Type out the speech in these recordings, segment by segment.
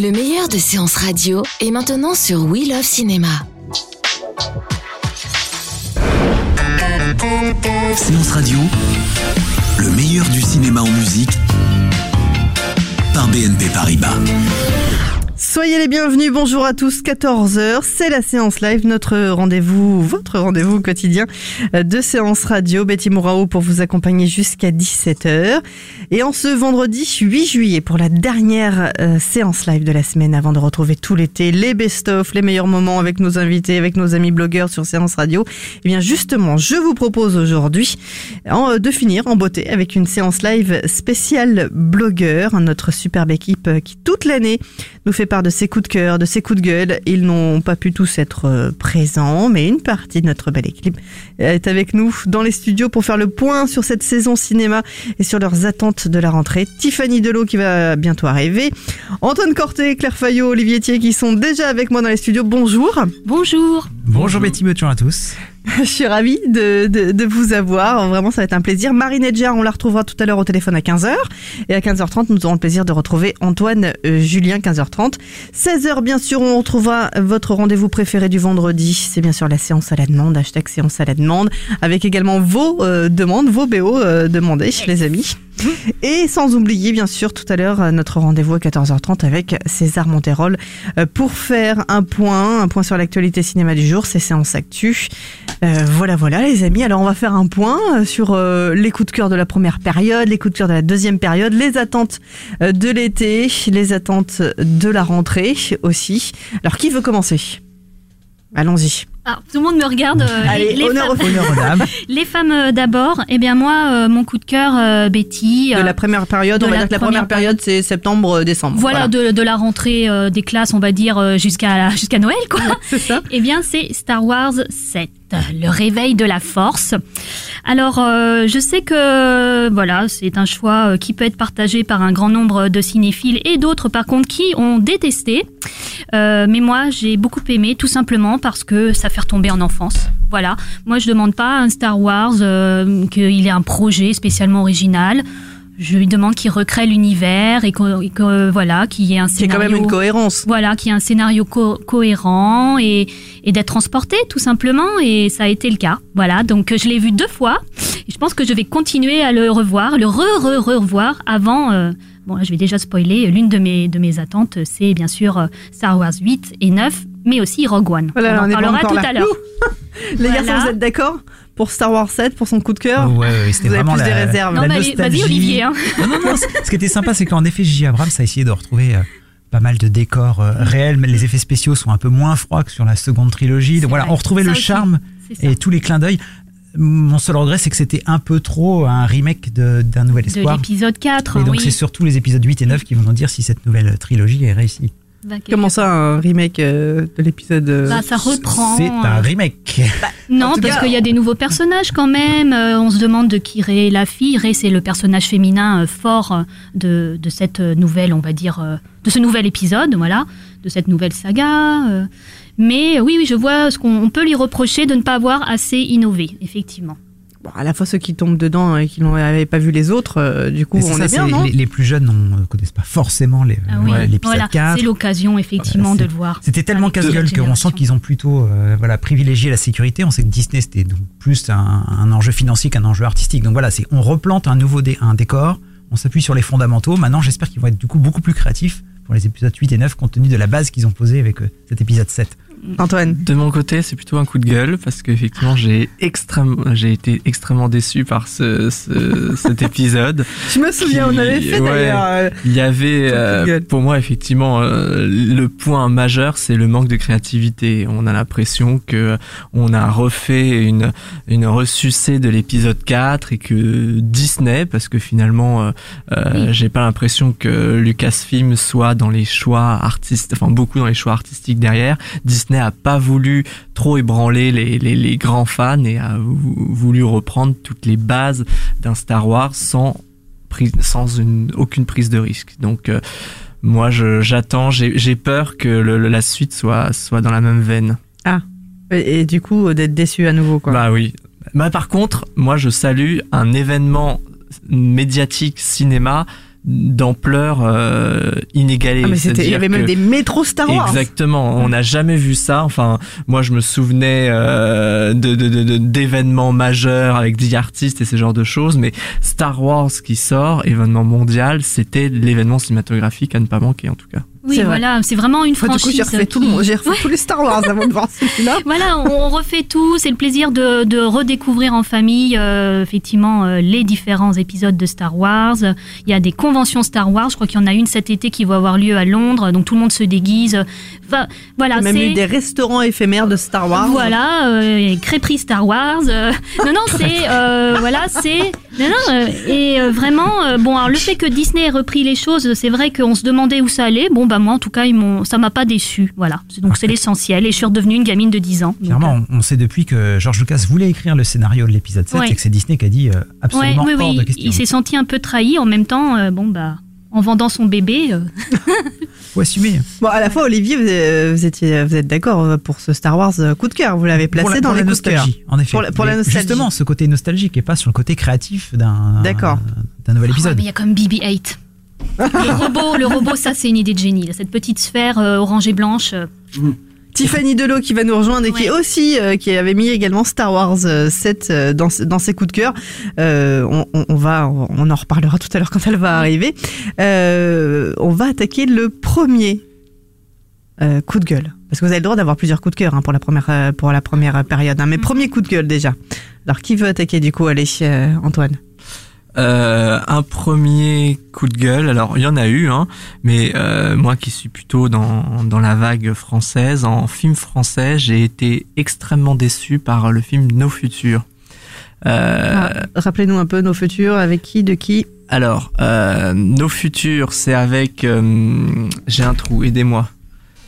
Le meilleur de séances radio est maintenant sur We Love Cinéma. Séance radio, le meilleur du cinéma en musique par BNP Paribas. Soyez les bienvenus, bonjour à tous, 14h, c'est la séance live, notre rendez-vous, votre rendez-vous quotidien de séance radio. Betty Mourao pour vous accompagner jusqu'à 17h. Et en ce vendredi 8 juillet, pour la dernière euh, séance live de la semaine, avant de retrouver tout l'été, les best-of, les meilleurs moments avec nos invités, avec nos amis blogueurs sur séance radio, eh bien justement, je vous propose aujourd'hui euh, de finir en beauté avec une séance live spéciale blogueur, notre superbe équipe euh, qui toute l'année nous fait part de ses coups de cœur, de ses coups de gueule. Ils n'ont pas pu tous être présents, mais une partie de notre belle équipe est avec nous dans les studios pour faire le point sur cette saison cinéma et sur leurs attentes de la rentrée. Tiffany Delot qui va bientôt arriver, Antoine Corté, Claire Fayot, Olivier Thier qui sont déjà avec moi dans les studios. Bonjour. Bonjour. Bonjour Betty, bonjour à tous. Je suis ravie de, de, de, vous avoir. Vraiment, ça va être un plaisir. Marie Nedjar, on la retrouvera tout à l'heure au téléphone à 15h. Et à 15h30, nous aurons le plaisir de retrouver Antoine euh, Julien, 15h30. 16h, bien sûr, on retrouvera votre rendez-vous préféré du vendredi. C'est bien sûr la séance à la demande, hashtag séance à la demande, avec également vos euh, demandes, vos BO euh, demandés, les amis. Et sans oublier, bien sûr, tout à l'heure, euh, notre rendez-vous à 14h30 avec César Monterol euh, pour faire un point, un point sur l'actualité cinéma du jour, ces séances actu. Euh, voilà, voilà, les amis. Alors, on va faire un point euh, sur les coups de cœur de la première période, les coups de cœur de la deuxième période, les attentes de l'été, les attentes de la rentrée aussi. Alors, qui veut commencer? Allons-y. Alors, tout le monde me regarde. euh, Allez, les, honneur femmes, aux Honneur aux dames. les femmes euh, d'abord. Eh bien, moi, euh, mon coup de cœur, euh, Betty. De la première période, de on va la dire que la première période, c'est septembre-décembre. voilà, De, de la rentrée euh, des classes, on va dire, jusqu'à jusqu'à Noël, quoi. c'est ça. Eh bien, c'est Star Wars 7, le réveil de la force. Alors, euh, je sais que voilà, c'est un choix qui peut être partagé par un grand nombre de cinéphiles et d'autres, par contre, qui ont détesté. Euh, mais moi, j'ai beaucoup aimé, tout simplement parce que ça fait retomber en enfance. Voilà. Moi, je demande pas à un Star Wars euh, qu'il ait un projet spécialement original. Je lui demande qu'il recrée l'univers et que, et que, voilà, qu'il y ait un C'est quand scénario. même une cohérence. Voilà, qu'il y ait un scénario co- cohérent et, et d'être transporté tout simplement et ça a été le cas. Voilà, donc je l'ai vu deux fois et je pense que je vais continuer à le revoir, le re-re-revoir avant. euh, bon, là, je vais déjà spoiler. L'une de mes de mes attentes, c'est bien sûr euh, Star Wars 8 et 9, mais aussi Rogue One. Voilà, on en parlera tout là. à l'heure. Les Voilà. garçons, vous êtes d'accord pour Star Wars 7, pour son coup de cœur Ouais, ouais, c'était Vous avez vraiment plus la, des réserves. Non, la mais allez, vas-y. Olivier. Hein. Non, non, ce qui était sympa, c'est qu'en effet, J.J. Abrams a essayé de retrouver euh, pas mal de décors euh, réels, mais les effets spéciaux sont un peu moins froids que sur la seconde trilogie. Donc voilà, vrai. on retrouvait Ça le aussi. charme et tous les clins d'œil. Mon seul regret, c'est que c'était un peu trop un remake de- d'un nouvel De espoir. l'épisode 4. Et donc oui. c'est surtout les épisodes 8 et 9 qui vont nous dire si cette nouvelle trilogie est réussie. Bah, Comment ça, un remake euh, de l'épisode euh, Bah, ça reprend. C'est euh, un remake. Non, En tout parce qu'il y a des nouveaux personnages quand même. Euh, on se demande de qui est la fille. Rey, c'est le personnage féminin euh, fort euh, de, de cette euh, nouvelle, on va dire, euh, de ce nouvel épisode, voilà, de cette nouvelle saga. euh. Mais euh, oui, oui, je vois ce qu'on on peut lui reprocher de ne pas avoir assez innové, effectivement. Bon, à la fois ceux qui tombent dedans et qui n'avaient pas vu les autres, euh, du coup, on ça, est bien, non les, les plus jeunes ne connaissent pas forcément les- Ah oui, l'épisode voilà, 4. c'est l'occasion effectivement Voilà, de le voir. C'était tellement casse-gueule qu'on sent qu'ils ont plutôt euh, voilà, privilégié la sécurité. On sait que Disney, c'était donc plus un, un enjeu financier qu'un enjeu artistique. Donc voilà, c'est on replante un nouveau dé- un décor, on s'appuie sur les fondamentaux. Maintenant, j'espère qu'ils vont être du coup beaucoup plus créatifs pour les épisodes 8 et 9 compte tenu de la base qu'ils ont posée avec euh, cet épisode 7. Antoine De mon côté, c'est plutôt un coup de gueule parce qu'effectivement, j'ai extrêmement, j'ai été extrêmement déçu par ce, ce- cet épisode. Je me souviens, on avait fait d'ailleurs. euh, Il y avait, euh, pour moi, effectivement, euh, le point majeur, c'est le manque de créativité. On a l'impression que on a refait une, une ressucée de l'épisode 4 et que Disney, parce que finalement, euh, Oui. j'ai pas l'impression que Lucasfilm soit dans les choix artistes, enfin beaucoup dans les choix artistiques derrière. Disney a pas voulu trop ébranler les, les, les grands fans et a vou- voulu reprendre toutes les bases d'un Star Wars sans prise, sans une, aucune prise de risque. Donc euh, moi j'attends, j'ai peur que le- la suite soit soit dans la même veine. Et, et du coup, d'être déçu à nouveau, quoi. Bah oui. Bah par contre, moi je salue un événement médiatique cinéma d'ampleur euh, inégalée. Ah, mais c'était, il y avait même des métros Star Wars. Exactement, on n'a jamais vu ça. Enfin, moi je me souvenais euh, de, de, de- de- d'événements majeurs avec des artistes et ce genre de choses, mais Star Wars qui sort, événement mondial, c'était l'événement cinématographique à ne pas manquer en tout cas. Oui, vrai. voilà, c'est vraiment une Enfin, du franchise. coup, j'ai refait tout le qui- monde, j'ai refait tous les Star Wars avant de voir celui-là. Voilà, on refait tout. C'est le plaisir de, de redécouvrir en famille, euh, effectivement, euh, les différents épisodes de Star Wars. Il y a des conventions Star Wars. Je crois qu'il y en a une cet été qui va avoir lieu à Londres. Donc tout le monde se déguise. Enfin, voilà, même c'est eu des restaurants éphémères de Star Wars. voilà, euh, crêperie Star Wars. euh, non, non, c'est euh, voilà, c'est non, non, euh, et euh, vraiment, euh, bon, alors le fait que Disney ait repris les choses, c'est vrai qu'on se demandait où ça allait. Bon, bah moi, en tout cas, ils m'ont, ça m'a pas déçu. Voilà, donc c'est l'essentiel. Et je suis redevenue une gamine de 10 ans. Donc, Clairement, on, on sait depuis que George Lucas voulait écrire le scénario de l'épisode 7 Ouais. et que c'est Disney qui a dit euh, Ouais, absolument oui, hors oui, de question. il s'est senti un peu trahi. En même temps, euh, bon, bah, en vendant son bébé, euh, faut assumer. Bon, à la fois, Olivier, vous, euh, vous étiez, vous êtes d'accord euh, pour ce Star Wars coup de cœur. Vous l'avez placé pour la, dans pour les la cœur. nostalgie, en effet. Pour la- pour la Mais nostalgie. Justement, ce côté nostalgique et pas sur le côté créatif d'un d'un nouvel oh, épisode. mais il y a comme BB-8. le robot, le robot, ça c'est une idée de génie. Cette petite sphère euh, orange et blanche. euh, Tiffany Delot qui va nous rejoindre et qui est aussi euh, qui avait mis également Star Wars euh, 7 euh, dans, dans ses coups de cœur. Euh, on, va on en reparlera tout à l'heure quand elle va arriver. Euh, on va attaquer le premier euh, coup de gueule parce que vous avez le droit d'avoir plusieurs coups de cœur hein, pour la première euh, pour la première période. hein. mais Mhm. premier coup de gueule déjà. Alors qui veut attaquer du coup? Allez euh, Antoine. Euh, un premier coup de gueule, alors il y en a eu, hein, mais euh, moi qui suis plutôt dans, dans la vague française, en film français, j'ai été extrêmement déçu par le film Nos Futurs. Euh, Ah, Rappelez-nous un peu nos futurs avec qui de qui? Alors, euh, Nos Futurs, c'est avec... euh, j'ai un trou, aidez-moi.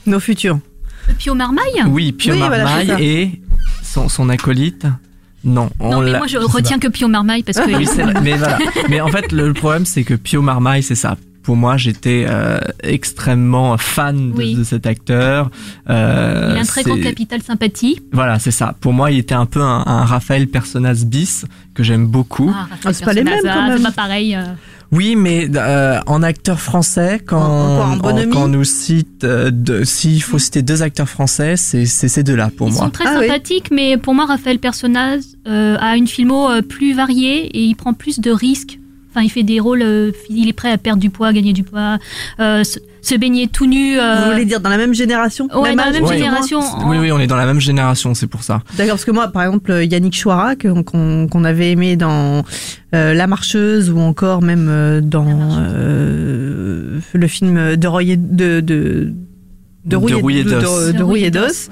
Nos futurs. Pio Marmaille? Oui, Pio Oui, Marmaille et son, son acolyte. Non, on Non, mais moi je retiens que Pio Marmaille parce que Oui, c'est vrai. Mais voilà. Mais en fait, le, le problème, c'est que Pio Marmaille, c'est ça. Pour moi, j'étais euh, extrêmement fan de, Oui. de cet acteur. Euh, il a un très grand capital sympathie. Voilà, c'est ça. Pour moi, il était un peu un, un Raphaël Personnaz bis que j'aime beaucoup. Ah, Raphaël Ah, c'est pas les mêmes, quand ah, même. C'est pas pareil. euh. Oui, mais euh, en acteur français, quand, En- en quand on nous cite, euh, s'il faut citer deux acteurs français, c'est ces deux-là pour Ils moi. sont très Ah oui. sympathiques, mais pour moi, Raphaël Personnaz euh, a une filmo euh, plus variée et il prend plus de risques. Enfin, il fait des rôles, euh, il est prêt à perdre du poids, gagner du poids, euh, se, se baigner tout nu. euh, Vous voulez dire dans la même génération? Ouais, dans la même génération. en- Oui, oui, on est dans la même génération, c'est pour ça. D'accord, parce que moi, par exemple, Yannick Chouara, que- qu'on qu'on avait aimé dans euh, La Marcheuse ou encore même dans euh, le film de Roy et de de de Rouille, De Rouille et de- d'os.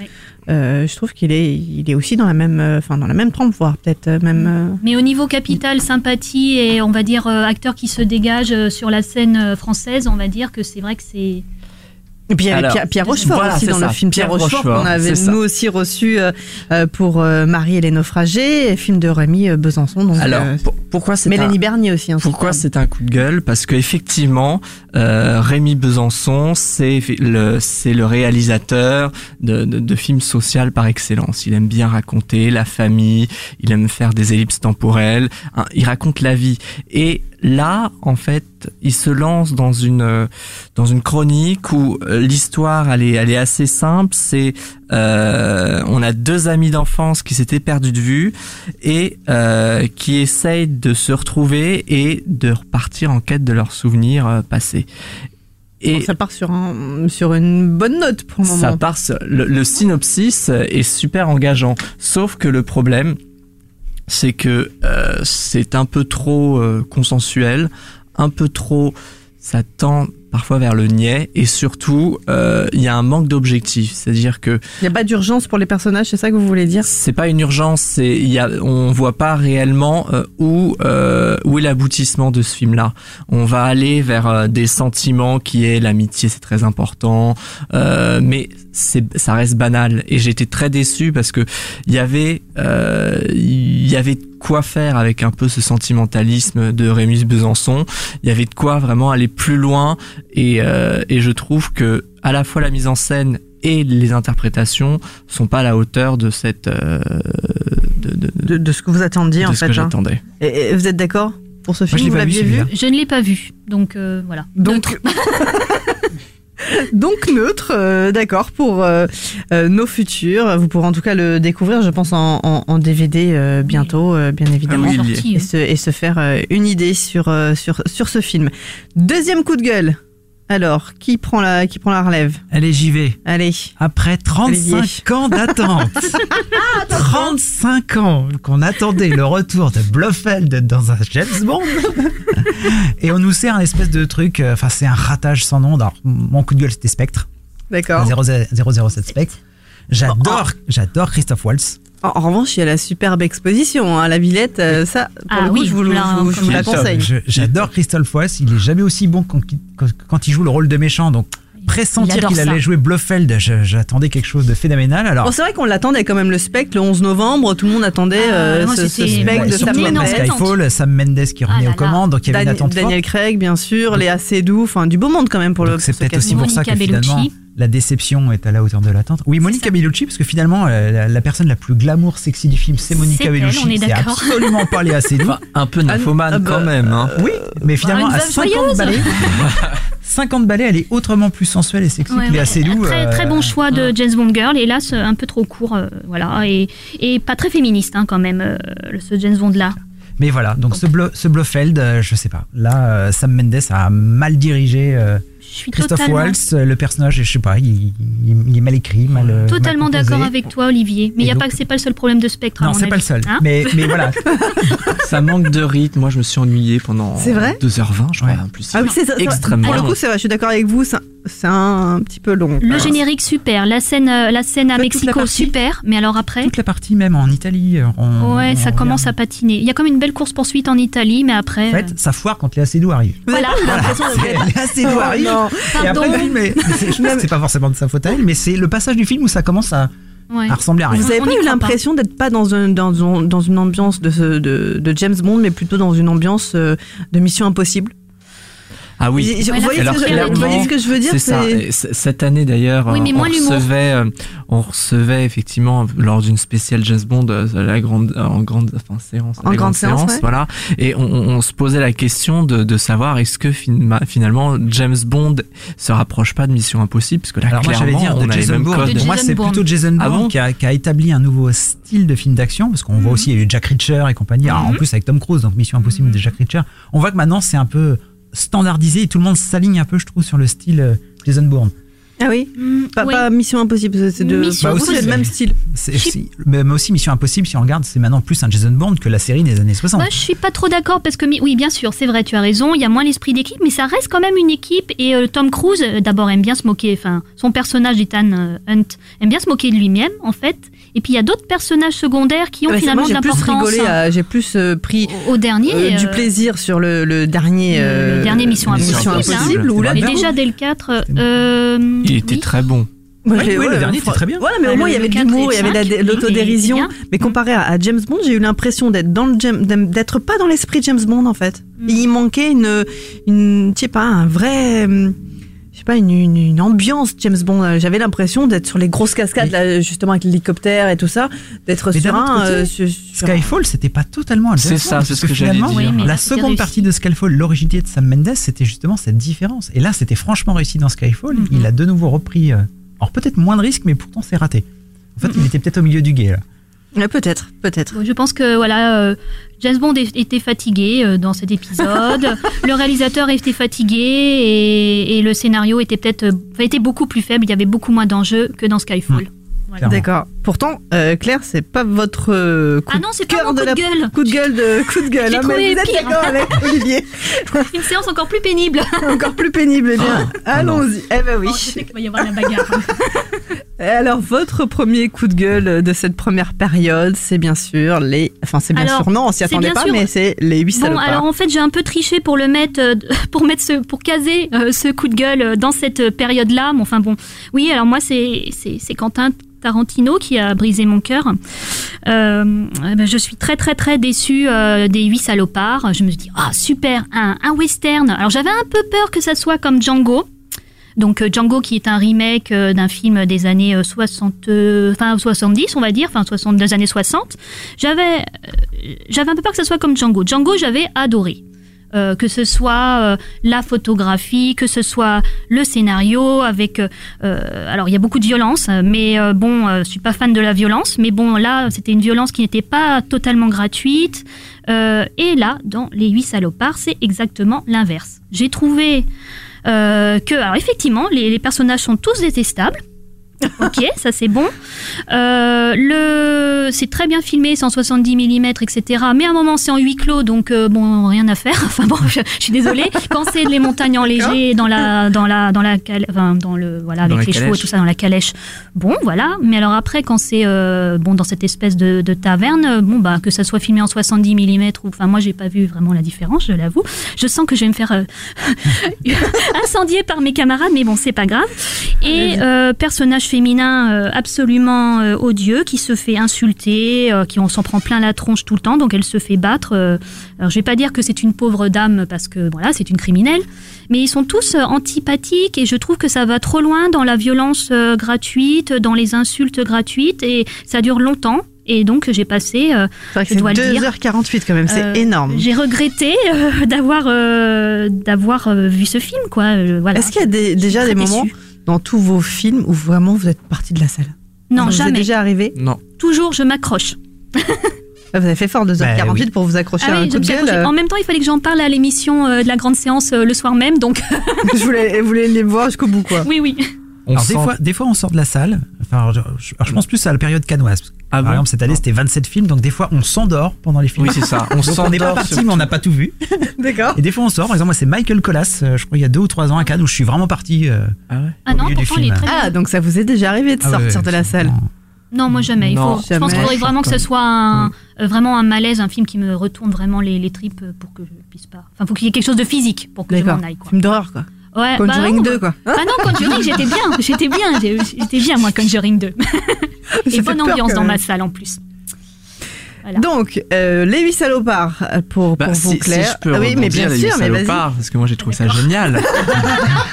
Euh, je trouve qu'il est il est aussi dans la même euh, enfin dans la même trempe, voire peut-être euh, même. Mais au niveau capital, sympathie et on va dire acteur qui se dégage sur la scène française, on va dire que c'est vrai que c'est. Et puis il y avait Alors, Pierre, Pierre Rochefort voilà, aussi dans le film Pierre, Pierre Rochefort Rochefort, qu'on avait nous aussi reçu euh, euh, pour euh, Marie et les naufragés, film de Rémi euh, Besançon. Donc, Alors, euh, pour- pourquoi c'est un... Mélanie Bernier aussi. hein, Pourquoi c'est un coup de gueule? Parce que effectivement, euh, Rémi Besançon, c'est le c'est le réalisateur de, de, de films sociaux par excellence. Il aime bien raconter la famille, il aime faire des ellipses temporelles, hein, il raconte la vie. Et là, en fait, il se lance dans une dans une chronique où euh, l'histoire elle est elle est assez simple. C'est euh, on a deux amis d'enfance qui s'étaient perdus de vue et euh, qui essayent de se retrouver et de repartir en quête de leurs souvenirs euh, passés. Et Bon, ça part sur, un, sur une bonne note pour le moment. ça part, sur- le, le synopsis est super engageant. Sauf que le problème, c'est que euh, c'est un peu trop euh, consensuel, un peu trop, ça tend parfois vers le niais et surtout euh, il y a un manque d'objectif, c'est-à-dire que Il n'y a pas d'urgence pour les personnages, c'est ça que vous voulez dire? C'est pas une urgence, c'est il y a on voit pas réellement euh, où euh, où est l'aboutissement de ce film là. On va aller vers euh, des sentiments qui est l'amitié, c'est très important, euh, mais c'est ça reste banal. Et été très déçu parce que il y avait euh, il y avait quoi faire avec un peu ce sentimentalisme de Rémus Besançon. Il y avait de quoi vraiment aller plus loin et euh, et je trouve que à la fois la mise en scène et les interprétations sont pas à la hauteur de cette euh, de, de, de- de, de ce que vous attendiez en ce fait. que hein. j'attendais. Et, et vous êtes d'accord pour ce film Vous vu, l'aviez vu. Je ne l'ai pas vu, donc euh, voilà. Donc, donc neutre, euh, d'accord, pour euh, euh, nos futurs. Vous pourrez en tout cas le découvrir, je pense, en, en- en DVD bientôt, bien évidemment. Ah oui. Et se, et se faire une idée sur, sur, sur ce film. Deuxième coup de gueule. Alors, qui prend la, qui prend la relève? Allez, j'y vais. Allez. Après 35 Olivier. ans d'attente, 35 ans qu'on attendait le retour de Blofeld dans un James Bond, et on nous sert un espèce de truc, euh, enfin c'est un ratage sans nom. Alors, mon coup de gueule c'était Spectre, D'accord. 007 Spectre. J'adore, j'adore Christophe Waltz. En, en revanche, il y a la superbe exposition, hein, la Villette, euh, ça, pour Ah le coup, oui, je vous, le- là, je vous- je vous la conseille. J'adore Christophe Waltz, il est jamais aussi bon quand, quand- quand il joue le rôle de méchant, donc pressentir qu'il allait jouer Blofeld, j'attendais quelque chose de phénoménal. Alors, Bon, c'est vrai qu'on l'attendait quand même le spectre le 11 novembre, tout le monde attendait Ah, euh, ce, ce spectre Ouais, de Sam une Mendes. Skyfall, Sam Mendes qui revenait Ah aux commandes, donc il y avait une Dan- forte. Daniel Craig, bien sûr, Léa Seydoux, enfin du beau monde quand même pour le Donc c'est pour ce peut-être aussi pour ça que Monica finalement Bellucci. La déception est à la hauteur de l'attente. Oui, Monica. Bellucci, parce que finalement euh, la, la personne la plus glamour sexy du film, c'est Monica C'est elle, Bellucci. on est absolument pas Léa Seydoux. Enfin, un peu nymphomane Ah, bah, quand même. Hein. oui, mais finalement une à veuve 50 joyeuse. balais, 50 balais, elle est autrement plus sensuelle et sexy Ouais, que Léa ouais. Seydoux. Très, euh, très bon choix de James Bond Girl, hélas un peu trop court, euh, voilà, et, et pas très féministe hein, quand même, euh, ce James Bond là. Mais voilà, donc ce, Blo- ce Blofeld, euh, je sais pas. Là, euh, Sam Mendes a mal dirigé euh, Je suis Christophe totalement, Waltz, euh, le personnage, je sais pas, il, il- il est mal écrit, mal. euh, totalement d'accord avec toi Olivier, mais il y a donc- pas que c'est pas le seul problème de Spectre. Non, c'est pas le seul. Hein mais, mais voilà, Ça manque de rythme. Moi, je me suis ennuyé pendant C'est vrai 2h20, je crois, Ouais. en plus. Ah oui, c'est Extrêmement Pour le coup, c'est vrai, je suis d'accord avec vous, c'est c'est un, petit peu long. Le Alors, générique super, la scène, euh, la scène à Mexico partie. super, mais alors après, toute la partie même en Italie. euh, on- ouais, ça commence à patiner. Il y a comme une belle course poursuite en Italie, mais après, En fait, ça foire quand Léa Seydoux arrive. Vous avez Voilà. de- Léa Seydoux Oh, arrive. non. Et après le film, est- mais c'est- je pense que c'est pas forcément de sa faute à elle, mais c'est le passage du film où ça commence à, Ouais. à ressembler à rien. Vous avez On pas eu l'impression d'être pas dans, un, dans, un- dans une ambiance de, ce- de, de James Bond, mais plutôt dans une ambiance euh, de Mission Impossible? Ah oui. Vous Ouais, voyez, là, ce que je, clairement, vous voyez ce que je veux dire C'est ça. Cette année d'ailleurs, Oui, mais on, recevait, euh, on recevait effectivement lors d'une spéciale James Bond euh, la grande, en grande, enfin séance, En la grande séance, ouais. voilà. Et on, on- on se posait la question de, de savoir est-ce que fin- finalement James Bond se rapproche pas de Mission Impossible, parce que là Alors moi clairement dire on de a les Jason mêmes Bourne. codes. De Pour moi c'est plutôt Jason Ah Bourne bon qui, a, qui a établi un nouveau style de film d'action parce qu'on voit Mhm. aussi il y a eu Jack Reacher et compagnie. Alors, en Mhm. plus avec Tom Cruise donc Mission Impossible Mhm. de Jack Reacher. On voit que maintenant c'est un peu standardisé et tout le monde s'aligne un peu je trouve sur le style euh, Jason Bourne. Ah oui Mm, pas, oui. pas Mission Impossible, c'est- de. Bah, le même style. Mais mais aussi Mission Impossible si on regarde c'est maintenant plus un Jason Bourne que la série des années 60. Moi, je suis pas trop d'accord parce que, oui, bien sûr, c'est vrai, tu as raison, il y a moins l'esprit d'équipe, mais ça reste quand même une équipe. Et euh, Tom Cruise, euh, d'abord, aime bien se moquer, enfin, son personnage, Ethan Hunt, aime bien se moquer de lui-même, en fait. Et puis, il y a d'autres personnages secondaires qui ont Ah, mais c'est finalement moi, de j'ai plus l'importance rigolé, hein, à- j'ai plus euh, pris au, dernier. euh, du euh, plaisir sur le, le dernier. le euh, dernier Mission Mission Impossible. hein. Où là, Bravo. déjà, dès le 4, C'était bon. euh, Il était oui. très bon. Moi, Oui, le dernier était très bien. Voilà, mais au Ah, moins le- il y avait le de 4 et l'humour, il y avait de l'autodérision. Mais comparé à, à James Bond, j'ai eu l'impression d'être dans le Jam- d'être pas dans l'esprit de James Bond en fait. Mm. Il manquait une, une, je sais pas, un vrai, hum, sais pas, une, une, une ambiance James Bond. J'avais l'impression d'être sur les grosses cascades, là, justement avec l'hélicoptère et tout ça, d'être sur un. côté, euh, sur- sur- Skyfall, c'était pas totalement C'est ça, c'est ce que j'allais dire. Oui, la seconde partie de Skyfall, l'originalité de Sam Mendes, c'était justement cette différence. Et là, c'était franchement réussi dans Skyfall. Mhm. Il a de nouveau repris, euh, alors peut-être moins de risques, mais pourtant c'est raté. En fait, il était peut-être au milieu du guet là. Peut-être, peut-être. Je pense que voilà, euh, James Bond était fatigué euh, dans cet épisode. le réalisateur était fatigué et, et le scénario était peut-être euh, était beaucoup plus faible. Il y avait beaucoup moins d'enjeux que dans Skyfall. Voilà. Clairement. D'accord. Pourtant, euh, Claire, c'est pas votre euh, coup Ah non, c'est de pas mon de coup la de gueule. coup de gueule de coup de gueule. L'ai hein, trouvé mais vous êtes pire. d'accord avec Olivier Une séance encore plus pénible. Encore plus pénible. Eh bien, Ah non. allons-y. Eh ben oui. Oh, je sais qu'il va y avoir la bagarre. Alors, votre premier coup de gueule de cette première période, c'est bien sûr les. Enfin, c'est bien Alors, sûr, non, on s'y attendait bien pas, sûr- mais c'est les huit Bon, salopards. alors en fait, j'ai un peu triché pour le mettre, euh, pour mettre ce, pour caser euh, ce coup de gueule dans cette période-là. Mais enfin bon, oui. Alors moi, c'est c'est c'est Quentin Tarantino qui a brisé mon cœur. Euh, eh ben, je suis très très très déçue euh, des huit salopards. Je me suis dit ah super un, western. Alors j'avais un peu peur que ça soit comme Django. Donc euh, Django qui est un remake d'un film des années euh, 60, euh, enfin 70 on va dire, enfin 60 des années 60. J'avais j'avais un peu peur que ça soit comme Django. Django j'avais adoré. Euh, que ce soit euh, la photographie, que ce soit le scénario, avec euh, alors il y a beaucoup de violence, mais bon, je suis pas fan de la violence, mais bon là c'était une violence qui n'était pas totalement gratuite. Et là, dans les huit salopards, c'est exactement l'inverse. J'ai trouvé que, effectivement, les, les personnages sont tous détestables. ok, ça c'est bon. Euh, le, c'est très bien filmé, 170 mm, etc. Mais à un moment c'est en huis clos, donc euh, bon, rien à faire. Enfin bon, je, je suis désolée. Quand c'est les montagnes enneigées dans la, dans la, dans la, cal- enfin, dans le, voilà, avec les chevaux et calèche. tout ça dans la calèche. Bon, voilà. Mais alors après, quand c'est euh, bon dans cette espèce de, de taverne, bon bah que ça soit filmé en 70 mm ou, enfin moi j'ai pas vu vraiment la différence, je l'avoue. Je sens que je vais me faire euh, incendier par mes camarades, mais bon c'est pas grave. Et euh, personnage féminin euh, absolument euh, odieux qui se fait insulter, euh, qui on s'en prend plein la tronche tout le temps, donc elle se fait battre. alors je vais pas dire que c'est une pauvre dame parce que voilà c'est une criminelle, mais ils sont tous antipathiques et je trouve que ça va trop loin dans la violence gratuite, dans les insultes gratuites et ça dure longtemps. Et donc j'ai passé, euh, Je dois le dire. 2h48 quand même, c'est Euh, énorme. j'ai regretté euh, d'avoir d'avoir vu ce film quoi. Voilà. Est-ce qu'il y a des- déjà des moments. Dans tous vos films où vraiment vous êtes parti de la salle Non, Ça vous jamais. déjà arrivé Non. Toujours je m'accroche. Ah, Vous avez fait fort 2h48 Bah, oui. pour vous accrocher Ah à un oui, coup de gueule. En même temps, il fallait que j'en parle à l'émission euh, de la grande séance euh, le soir même, donc je voulais, voulais les voir jusqu'au bout, quoi. oui, oui. On Alors, des, fois, des fois, on sort de la salle. Enfin, je, je- alors, je pense plus à la période canoise. Ah par bon exemple, cette année, c'était 27 films, donc des fois, on s'endort pendant les films. Oui, c'est ça. On donc, on n'est pas s'endort parti, mais on n'a pas tout vu. D'accord. Et des fois, on sort. Par exemple, moi, c'est Michael Colas, euh, je crois, il y a deux ou trois ans à Cannes, où je suis vraiment parti. euh, Ah ouais Ah non, milieu du pourtant, il est film. très bien. Ah, donc ça vous est déjà arrivé de ah ouais, sortir de la salle Non, moi jamais. Il Non, faut, je pense qu'il faudrait vraiment que ce soit un, Mm. euh, vraiment un malaise, un film qui me retourne vraiment les, les tripes pour que je puisse pas. Enfin, faut qu'il y ait quelque chose de physique pour que je m'en aille. Quoi. Film d'horreur, quoi. Ouais, Conjuring bah, 2, non, quoi. Ah non, Conjuring, j'étais bien, j'étais bien, j'étais bien moi Conjuring 2. Ça Et bonne ambiance dans ma salle en plus. Voilà. Donc, euh, les huit salopards euh, pour, Bah, pour si, vous, si Claire. je peux ah oui, mais bien les sûr, mais vas-y. salopards, parce que moi j'ai trouvé ça génial.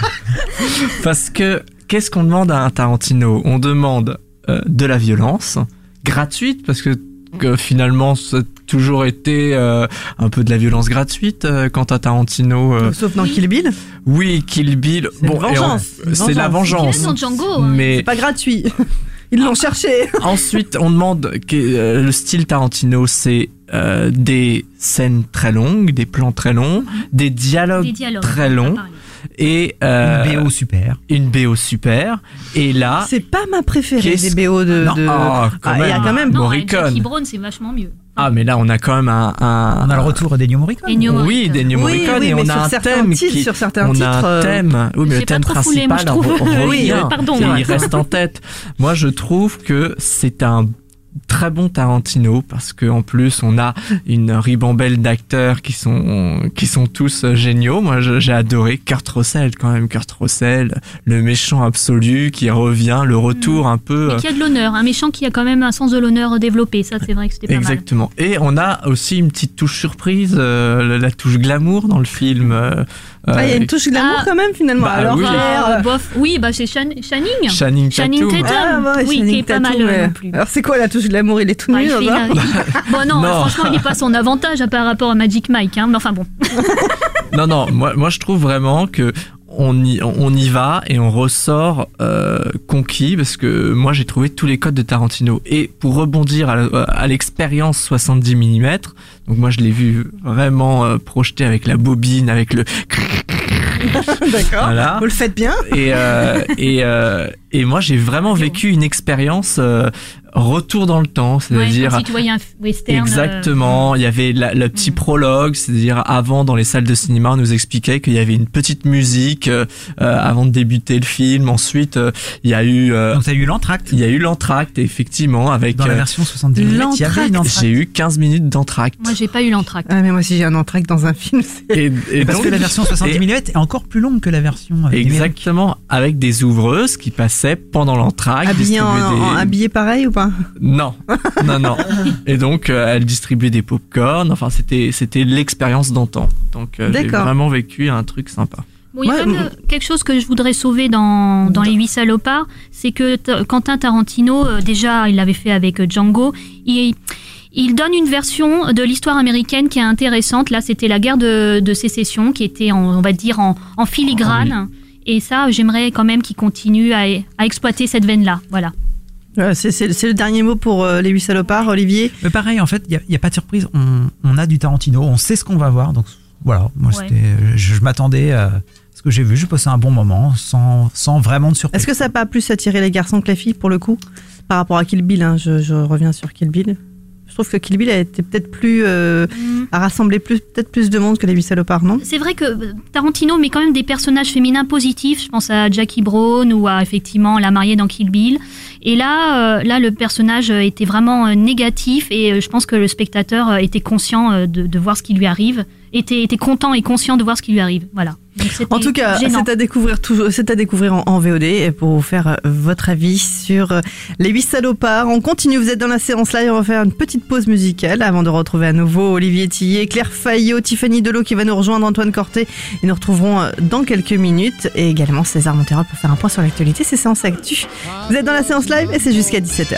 parce que qu'est-ce qu'on demande à un Tarantino? On demande euh, de la violence gratuite, parce que, que finalement ça a toujours été euh, un peu de la violence gratuite euh, quant à Tarantino. euh, Sauf dans. Kill Bill, oui, Kill Bill. C'est une et on- vengeance, une C'est la vengeance. Django. hein. Mais c'est pas gratuit. Ils l'ont cherché. Ensuite, on demande que euh, le style Tarantino, c'est euh, des scènes très longues, des plans très longs, des dialogues Des dialogues. très longs parler. Et euh, Une BO super. une BO super. Et là, C'est pas ma préférée des BO de. Non. de- Ah, quand Ah, il y a quand même. Non, Morricone. Jackie Brown, c'est vachement mieux. ah mais là on a quand même un, un- On a le retour d'Ennio Morricone. Ennio oui Morricone. d'Ennio Oui, Morricone oui, et mais on sur a un certains thème titres, qui sur certains on titres, a un euh, thème oui mais le thème trop foulé, moi, je principal trouve. re- Oui, revient pardon, et il reste en tête moi je trouve que c'est un très bon Tarantino parce que en plus on a une ribambelle d'acteurs qui sont qui sont tous euh, géniaux. Moi j'ai adoré Kurt Russell quand même Kurt Russell, le méchant absolu qui revient, le retour un peu Mais euh, qui a de l'honneur, un méchant qui a quand même un sens de l'honneur développé. Ça, c'est vrai que c'était pas mal. Exactement. Et on a aussi une petite touche surprise, euh, la, la touche glamour dans le film. euh, Ah, il y a euh, une touche glamour Ah. quand même finalement. Bah Alors, oui. Bah, Claire, euh, bof. Oui, bah c'est Shan- Shining. Channing Channing Tatum. Tatum. Ah, oui, Channing qui est pas mal, euh, non plus. Alors c'est quoi la touche glamour Il est tout Bah, nu il Bon non, Non. franchement, il n'est pas son avantage par rapport à Magic Mike. Hein. Mais enfin bon. Non, non, moi, moi je trouve vraiment que on y, on y va et on ressort euh, conquis parce que moi j'ai trouvé tous les codes de Tarantino. Et pour rebondir à, l'expérience 70 mm, donc moi je l'ai vu vraiment euh, projeté avec la bobine, avec le... D'accord. Voilà. Vous le faites bien. Et, euh, et, euh, et moi j'ai vraiment vécu une expérience euh, retour dans le temps, Ouais, c'est-à-dire... western. euh, Exactement. Il y avait la- le petit Mm. prologue, c'est-à-dire avant dans les salles de cinéma, on nous expliquait qu'il y avait une petite musique euh, euh, avant de débuter le film. Ensuite, euh, il y a eu euh, Donc, t'as eu l'entracte. il y a eu l'entracte effectivement avec. Dans la euh, version 70 mm, il y avait une l'entracte. entracte. j'ai eu 15 minutes d'entracte. Moi, j'ai pas eu l'entracte. Ah mais moi si j'ai un entracte dans un film, c'est Et, et Parce donc- que la version 70 et- mm est encore plus longue que la version euh, numérique. Exactement, avec des ouvreuses qui passaient pendant l'entracte. habillé en, distribuaient en- des- habillé pareil ou pas? Non, non, non. Et donc, euh, elle distribuait des pop-corn. Enfin, c'était, c'était l'expérience d'antan. Donc, euh, j'ai D'accord. vraiment vécu un truc sympa. Bon, il y a Ouais, quand même quelque chose que je voudrais sauver dans, dans Les Huit Salopards, c'est que T- Quentin Tarantino, euh, déjà, il l'avait fait avec euh, Django, il, Il donne une version de l'histoire américaine qui est intéressante. Là, c'était la guerre de, de sécession qui était, en- on va dire, en, en filigrane. Et ça, j'aimerais quand même qu'il continue à, à exploiter cette veine-là. Voilà. Euh, C'est le dernier mot pour euh, les huit salopards, Olivier. Mais pareil, en fait, il n'y a, pas de surprise. On, on a du Tarantino, on sait ce qu'on va voir. Donc voilà, moi, Ouais. je, je m'attendais à ce que j'ai vu. J'ai passé un bon moment sans, sans vraiment de surprise. Est-ce que ça n'a pas plus attiré les garçons que les filles pour le coup Par rapport à Kill Bill, hein, je, je reviens sur Kill Bill. Je trouve que Kill Bill a été peut-être plus. euh, a rassemblé plus, peut-être plus de monde que les huit salopards, non? C'est vrai que euh, Tarantino met quand même des personnages féminins positifs. Je pense à Jackie Brown ou à effectivement la mariée dans Kill Bill. Et là, euh, là, le personnage était vraiment négatif et je pense que le spectateur était conscient de, de voir ce qui lui arrive, était, était content et conscient de voir ce qui lui arrive. Voilà. Donc, En tout cas, c'est à découvrir c'est à découvrir en, en VOD pour vous faire euh, votre avis sur euh, les huit salopards. On continue, vous êtes dans la séance live, on va faire une petite pause musicale avant de retrouver à nouveau Olivier Tillet, Claire Fayot, Tiffany Delot qui va nous rejoindre, Antoine Corté et nous retrouverons euh, dans quelques minutes et également César Monterol pour faire un point sur l'actualité, c'est séance actu. Vous êtes dans la séance live et c'est jusqu'à 17h.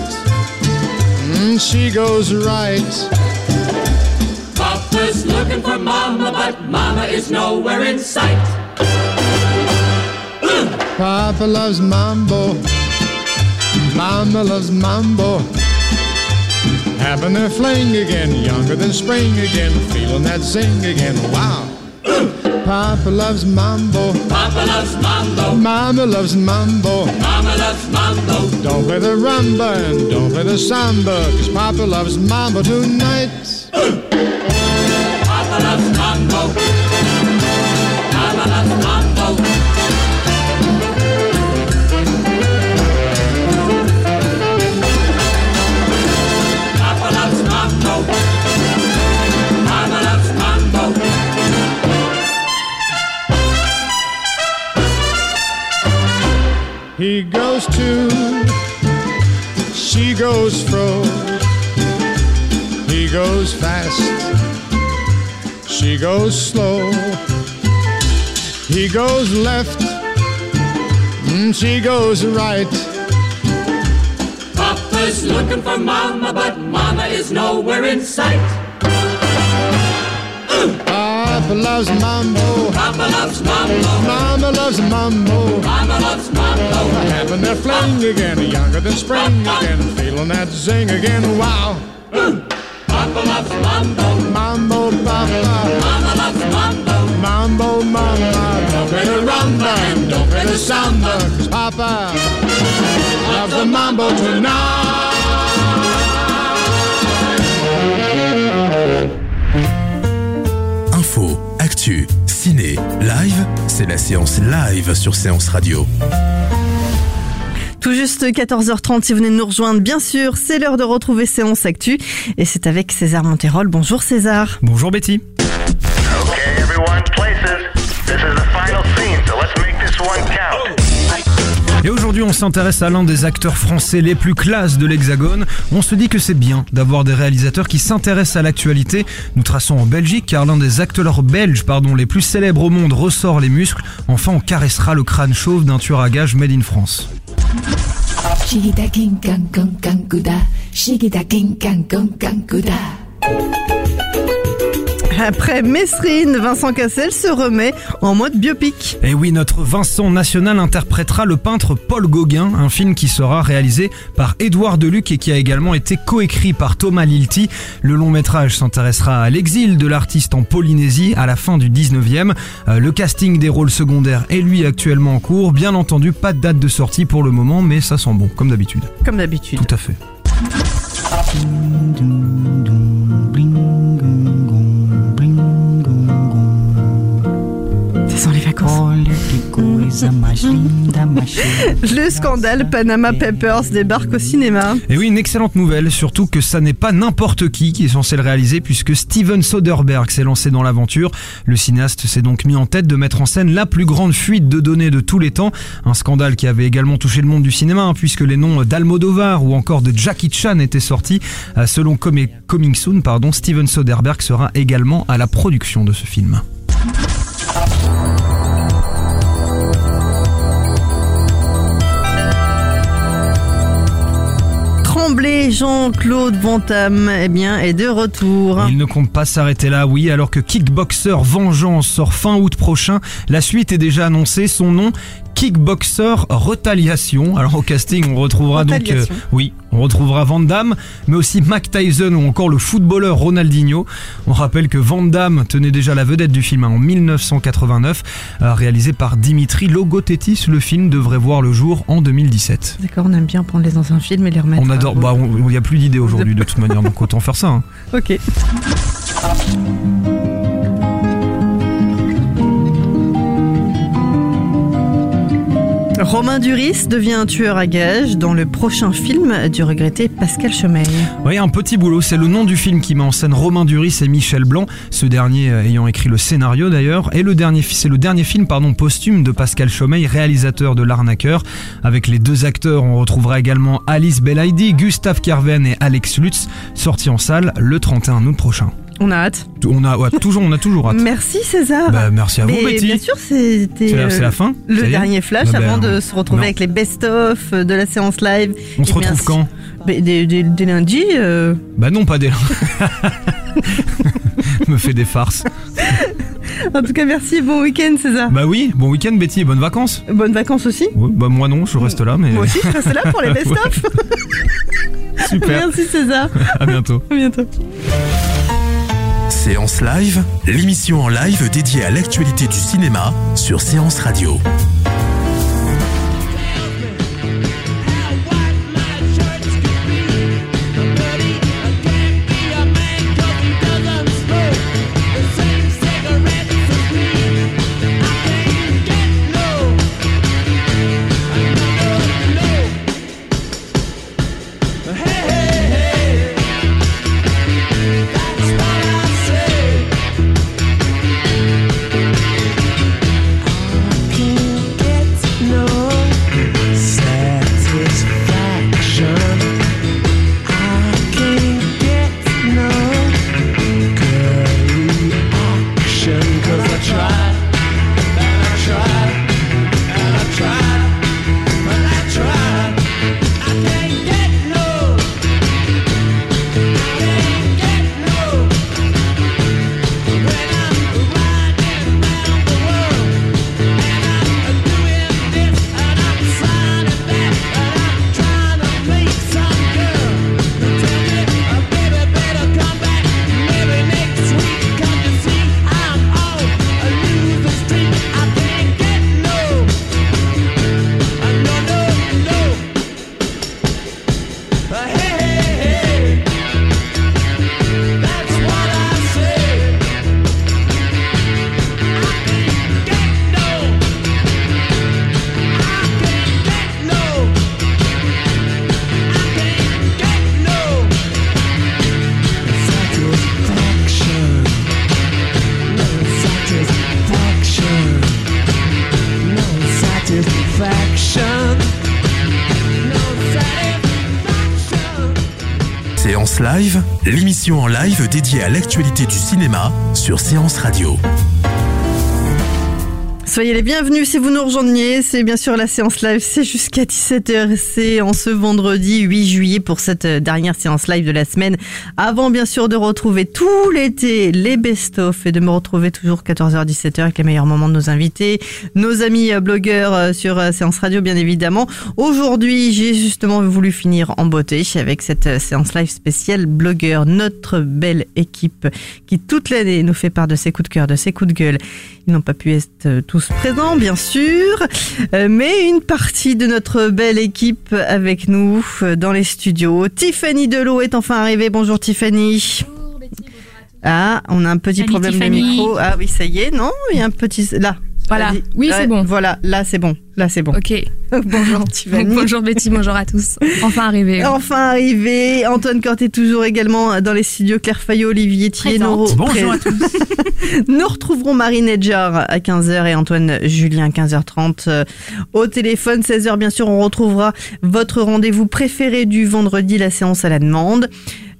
Mm, she goes right. Papa's looking for mama, but mama is nowhere in sight. Papa loves mambo. Mama loves mambo. Having their fling again, younger than spring again, feeling that zing again. Wow. Papa loves mambo. Papa loves mambo. Mama loves mambo. Mama loves mambo. Don't play the rumba and don't play the samba, cause Papa loves mambo tonight. He goes to, she goes fro. He goes fast, she goes slow. He goes left, mm, she goes right. Papa's looking for mama, but mama is nowhere in sight. Papa loves mambo, Papa loves mambo. Mama loves mambo. Mama loves mambo. Having that fling again, younger than spring again, feeling that zing again. Wow, Papa loves mambo. mambo, papa. Mama loves mambo. Mambo mama, don't play the rumba and don't play the samba, cause Papa loves the mambo tonight. C'est la séance live sur Séance Radio. Tout juste 14h30 si vous venez de nous rejoindre, bien sûr, c'est l'heure de retrouver Séance Actu et c'est avec César Monterol. Bonjour César. Bonjour Betty. Okay, everyone, places. This is the final scene, so let's make this one count. Et aujourd'hui, on s'intéresse à l'un des acteurs français les plus classes de l'Hexagone. On se dit que c'est bien d'avoir des réalisateurs qui s'intéressent à l'actualité. Nous traçons en Belgique car l'un des acteurs belges pardon, les plus célèbres au monde ressort les muscles. Enfin, on caressera le crâne chauve d'un tueur à gages made in France. Après Mesrine, Vincent Cassel se remet en mode biopic. Et oui, notre Vincent National interprétera le peintre Paul Gauguin, un film qui sera réalisé par Édouard Deluc et qui a également été coécrit par Thomas Lilti. Le long métrage s'intéressera à l'exil de l'artiste en Polynésie à la fin du 19e. Euh, le casting des rôles secondaires est lui actuellement en cours. Bien entendu, pas de date de sortie pour le moment, mais ça sent bon, comme d'habitude. Comme d'habitude. Tout à fait. Le scandale Panama Papers débarque au cinéma. Et oui, une excellente nouvelle, surtout que ça n'est pas n'importe qui qui est censé le réaliser, puisque Steven Soderbergh s'est lancé dans l'aventure. Le cinéaste s'est donc mis en tête de mettre en scène la plus grande fuite de données de tous les temps. Un scandale qui avait également touché le monde du cinéma, hein, puisque les noms d'Almodovar ou encore de Jackie Chan étaient sortis. Euh, Selon Com- Coming Soon, pardon, Steven Soderbergh sera également à la production de ce film. Tremblay Jean-Claude Van Damme, eh bien, est de retour. Il ne compte pas s'arrêter là, oui, alors que Kickboxer Vengeance sort fin août prochain. La suite est déjà annoncée, son nom Kickboxer Retaliation. Alors au casting, on retrouvera donc, euh, oui, on retrouvera Van Damme, mais aussi Mac Tyson ou encore le footballeur Ronaldinho. On rappelle que Van Damme tenait déjà la vedette du film hein, en 1989, euh, réalisé par Dimitri Logothetis. Le film devrait voir le jour en 2017. D'accord, on aime bien prendre les anciens films et les remettre. On adore, euh, bah, il n'y a plus d'idées aujourd'hui de toute manière, donc autant faire ça. hein. Ok. Romain Duris devient un tueur à gages dans le prochain film du regretté Pascal Chemeil. Oui, un petit boulot, c'est le nom du film qui met en scène Romain Duris et Michel Blanc, ce dernier euh, ayant écrit le scénario d'ailleurs, et le dernier, c'est le dernier film pardon, posthume de Pascal Chomeil, réalisateur de L'Arnaqueur. Avec les deux acteurs, on retrouvera également Alice Belaïdi, Gustave Carven et Alex Lutz, sortis en salle le 31 août prochain. On a hâte. On a, ouais, toujours, on a toujours hâte. Merci César. Bah, merci à vous, Mais Betty. bien sûr, c'était C'est la- euh, c'est la fin Le dernier flash Ah bah, avant de se retrouver non. avec les best-of de la séance live. On se Eh bien, retrouve quand Bah, dès, dès- dès lundi. euh, Bah non, pas dès Me fait des farces. En tout cas, merci. Bon week-end, César. Bah oui, bon week-end Betty, et bonnes vacances. Bonnes vacances aussi. Ouais, bah moi non, je reste là, mais... Moi aussi, je reste là pour les best-of. Super. Merci César. À bientôt. À bientôt. Séance Live, l'émission en live dédiée à l'actualité du cinéma sur Séance Radio. Live dédiée à l'actualité du cinéma sur Séance Radio. Soyez les bienvenus si vous nous rejoignez. C'est bien sûr la séance live, c'est jusqu'à 17h. C'est en ce vendredi 8 juillet pour cette euh, dernière séance live de la semaine. Avant bien sûr de retrouver tout l'été les best-of et de me retrouver toujours 14h-17h avec les meilleurs moments de nos invités, nos amis euh, blogueurs euh, sur séance radio bien évidemment. Aujourd'hui j'ai justement voulu finir en beauté avec cette séance live spéciale blogueur, notre belle équipe qui toute l'année nous fait part de ses coups de cœur, de ses coups de gueule. Ils n'ont pas pu être euh, tous présents, bien sûr, euh, mais une partie de notre belle équipe avec nous euh, dans les studios. Tiffany Delot est enfin arrivée. Bonjour Tiffany. Ah, on a un petit Salut, problème Tiffany. de micro. Ah oui, ça y est, non Il y a un petit... Là, Voilà. Oui, c'est bon. Voilà, là c'est bon. Là c'est bon. Ok. Bonjour Tiffany. bonjour Betty, bonjour à tous. Enfin arrivé. Enfin arrivé, Antoine Corté toujours également dans les studios Claire Fayot, Olivier Thier. Bonjour à tous. Nous retrouverons Marine Edjar à 15h et Antoine Julien 15h30 euh, au téléphone. 16h bien sûr, on retrouvera votre rendez-vous préféré du vendredi, la séance à la demande.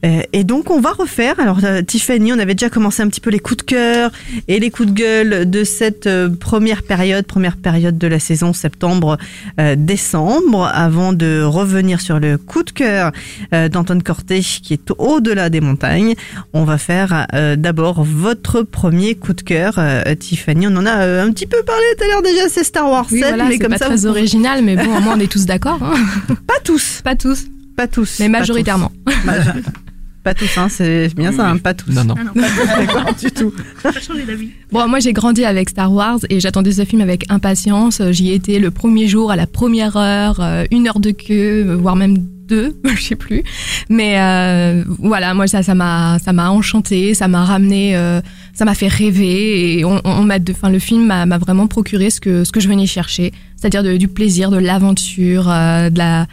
Euh, et donc on va refaire, alors euh, Tiffany, on avait déjà commencé un petit peu les coups de cœur et les coups de gueule de cette euh, première période, première période de la saison septembre-décembre, avant de revenir sur le coup de cœur d'Antoine Corté qui est au-delà des montagnes. On va faire d'abord votre premier coup de cœur, Tiffany. On en a un petit peu parlé tout à l'heure déjà, c'est Star Wars 7, Oui, voilà, mais comme pas ça, très vous- original, mais bon, au moins on est tous d'accord. hein. pas tous, Pas tous, pas tous, mais pas majoritairement. tous. Pas tous, hein, c'est bien Oui, ça, oui. hein, pas tous. Non, non. Ah non, D'accord, du tout. pas changé d'avis. Bon, moi j'ai grandi avec Star Wars et j'attendais ce film avec impatience. J'y étais le premier jour à la première heure, euh, une heure de queue, voire même deux, je sais plus. Mais euh, voilà, moi ça, ça m'a, ça m'a enchanté, ça m'a ramené, euh, ça m'a fait rêver et on, on m'a, enfin le film m'a, m'a vraiment procuré ce que ce que je venais chercher, c'est-à-dire de- du plaisir, de l'aventure, euh, de la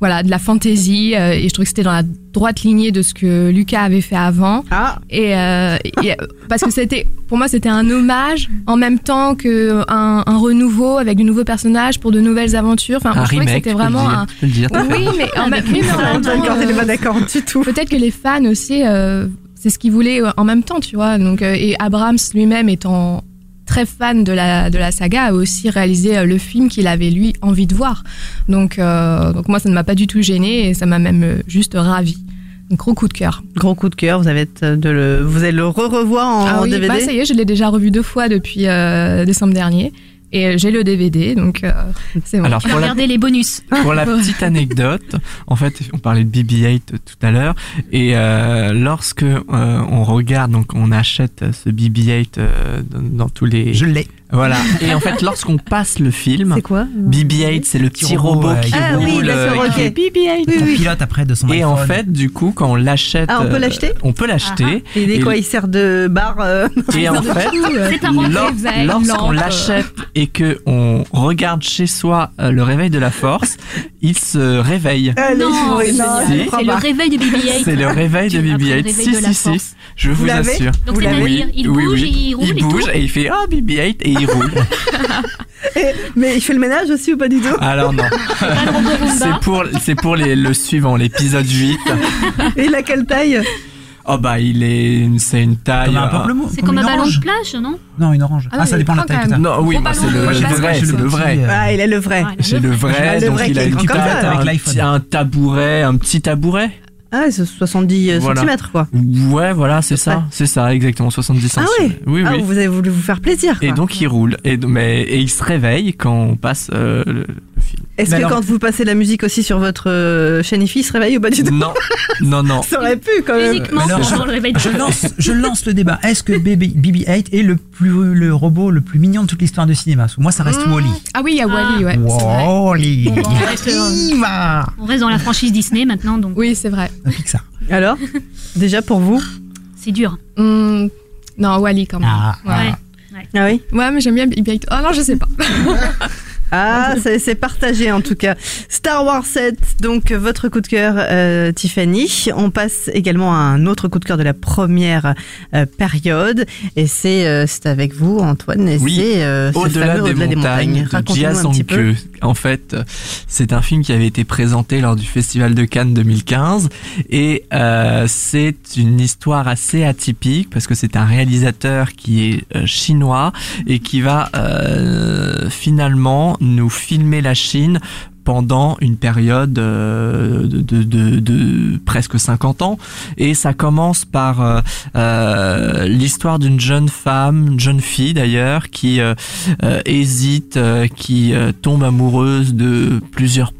voilà, de la fantaisie euh, et je trouve que c'était dans la droite lignée de ce que Lucas avait fait avant. Ah, Et, euh, et, euh, parce que c'était, pour moi, c'était un hommage en même temps que un, un renouveau avec de nouveaux personnages pour de nouvelles aventures. Enfin, Un je trouvais que c'était vraiment un. tu peux le dire. t'as Oui, mais en, même- depuis oui, mais en ça, même Antoine temps, Corté n'est pas d'accord du tout. peut-être que les fans aussi, euh, c'est ce qu'ils voulaient euh, en même temps, tu vois. Donc, euh, et Abrams lui-même étant très fan de la de la saga a aussi réalisé euh, le film qu'il avait lui envie de voir. Donc euh, donc moi ça ne m'a pas du tout gêné et ça m'a même euh, juste ravi. Gros coup de cœur. Gros coup de cœur, vous avez de le, vous allez le re-revoir en Ah oui, DVD. bah ça y est, je l'ai déjà revu deux fois depuis euh, décembre dernier. Et euh, j'ai le DVD, donc euh, c'est bon. Alors, pour la, regarder les bonus. pour la petite anecdote, en fait, on parlait de BB-8 tout à l'heure, et euh, lorsque euh, on regarde, donc on achète ce BB-8 euh, dans, dans tous les... Je l'ai. Voilà. Et en fait, lorsqu'on passe le film, C'est quoi? BB-8, c'est le petit robot, robot, qui euh, Ah oui, roule, d'accord, euh, qui fait BB-8. Oui, On oui. pilote après de son Et iPhone. en fait, du coup, quand on l'achète, Ah, on peut euh, l'acheter On peut l'acheter. Et il est Et quoi Il sert de bar euh, Et en fait, réveil, lorsqu'on l'achète et que on regarde chez soi euh, le réveil de la force, il se réveille. Non, c'est le réveil de BB-8. C'est le réveil de Après le BB-8. réveil Si, si, si. Je vous, assure. Donc c'est-à-dire, l'avez il oui, bouge, oui. il roule il et bouge tout. et il fait ah BB-8 et il roule. Mais il fait le ménage aussi ou pas du tout? Alors non, c'est pour c'est pour les, le suivant, l'épisode 8. Et il a quelle taille? Oh bah il est c'est une taille. Comme un euh, pamplemousse. C'est comme un ballon de plage, non Non, une orange. Ah Ah, ça dépend de la est taille Non, oui, bah, c'est le, vrai, c'est le vrai. Ah, il a le vrai. Ah, C'est le vrai, Ah, donc il a est une un, l'iPhone. petit- un tabouret, un petit tabouret. Ah, c'est 70 Voilà. cm quoi. Ouais, voilà, c'est ça, c'est ça, exactement, 70 Ah cm. ouais Oui, Ah, oui. vous avez voulu vous faire plaisir. Et donc il roule, et, mais, et il se réveille quand on passe euh, le, le film. Est-ce que quand vous passez la musique aussi sur votre euh, chaîne IFI, il se réveille ou pas du tout Non, non, non. Ça aurait pu quand même. Le réveil Je la lance, je lance le débat. Est-ce que BB BB-8 est le plus le robot le plus mignon de toute l'histoire du cinéma? Moi, ça reste Mmh. Wally. Ah oui, il y a Wally, ouais. Wally. Bon, on reste. On reste dans la franchise Disney maintenant, donc Oui, c'est vrai. Un Pixar. Alors, déjà pour vous c'est dur. Hum, non, Wally quand même. Ah, ouais. Ouais. Ah oui? Ouais, mais j'aime bien BB-8. Oh non, je sais pas. Ah, c'est c'est partagé en tout cas. Star Wars 7, donc votre coup de cœur, euh, Tiffany. On passe également à un autre coup de cœur de la première euh, période. Et c'est euh, c'est avec vous, Antoine. Et Oui, c'est euh, Au-delà des, Au-delà montagnes, de Jia. Sangke. En fait, euh, c'est un film qui avait été présenté lors du Festival de Cannes 2015 et euh, c'est une histoire assez atypique parce que c'est un réalisateur qui est euh, chinois et qui va euh, finalement nous filmer la Chine pendant une période euh, de, presque 50 ans. Et ça commence par euh, euh, l'histoire d'une jeune femme, une jeune fille d'ailleurs qui hésite, qui tombe amoureuse de plusieurs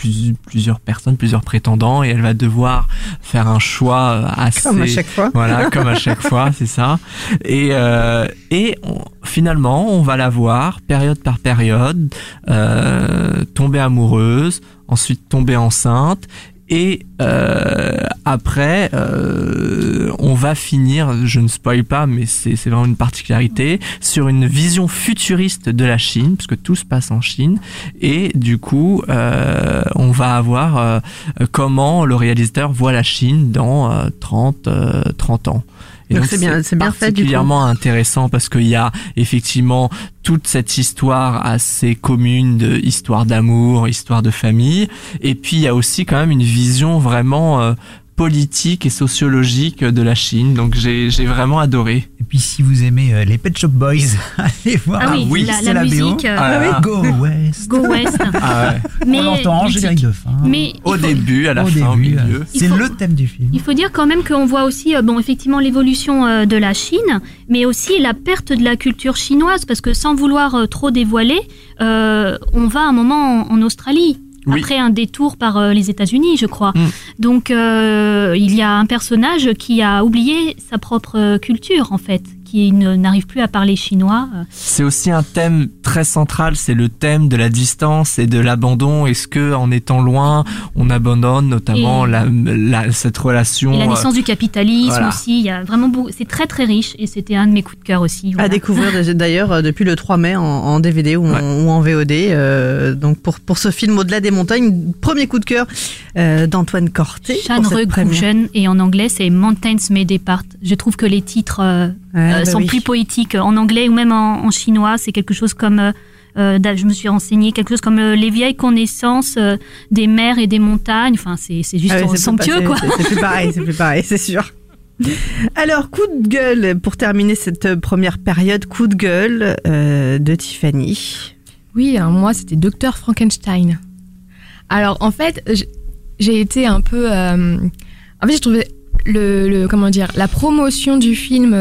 plus- plusieurs personnes, plusieurs prétendants et elle va devoir faire un choix euh, assez Comme à chaque fois. voilà, comme à chaque fois, c'est ça. Et, euh, et on- finalement, on va la voir période par période, euh, tomber amoureuse, ensuite tomber enceinte. Et euh, après, euh, on va finir, je ne spoil pas, mais c'est vraiment une particularité, sur une vision futuriste de la Chine, puisque tout se passe en Chine. Et du coup, euh, on va avoir euh, comment le réalisateur voit la Chine dans euh, 30, euh, 30 ans. Et Donc c'est bien- c'est bien fait, du coup. particulièrement intéressant parce qu'il y a effectivement toute cette histoire assez commune de histoire d'amour, histoire de famille, et puis il y a aussi quand même une vision vraiment euh, politique et sociologique de la Chine. Donc j'ai vraiment adoré. Et puis si vous aimez euh, les Pet Shop Boys, allez voir. Ah oui, la- c'est la BO. musique, euh, Ah, Ah oui. Go West. Go West. Ah ouais. Mais- On l'entend en générique de fin. Mais Au faut- début, à la Au fin, au milieu. euh, C'est le thème du film. Il faut dire quand même qu'on voit aussi, euh, bon, effectivement, l'évolution euh, de la Chine, mais aussi la perte de la culture chinoise, parce que sans vouloir euh, trop dévoiler, euh, on va un moment en, en Australie. Oui. Après un détour par euh, les États-Unis, je crois. Mm. Donc, euh, il y a un personnage qui a oublié sa propre euh, culture, en fait, qui n'arrive plus à parler chinois. euh. C'est aussi un thème très central, c'est le thème de la distance et de l'abandon. Est-ce que en étant loin, on abandonne notamment Et- la, la- cette relation Et la euh, naissance du capitalisme voilà. aussi. Il y a vraiment beaucoup. C'est très très riche et c'était un de mes coups de cœur aussi. À découvrir dé- d'ailleurs euh, depuis le 3 mai en, en DVD ou, en, Ouais. ou en VOD. euh, donc pour, pour ce film Au-delà des montagnes, premier coup de cœur euh, d'Antoine Corté. Regrugen et en anglais c'est Mountains May Depart. Je trouve que les titres euh, Ouais, euh, bah sont oui. plus poétiques en anglais ou même en, en chinois. C'est quelque chose comme, euh, euh, je me suis renseigné, quelque chose comme euh, les vieilles connaissances euh, des mers et des montagnes. Enfin, c'est c'est juste Ah oui, somptueux quoi. c'est- plus pareil, c'est plus pareil, c'est sûr. Alors, coup de gueule, pour terminer cette première période, coup de gueule euh, de Tiffany. Oui, moi, c'était Docteur Frankenstein. Alors, en fait, j'ai été un peu. euh, En fait, j'ai trouvé le, le- Comment dire La promotion du film.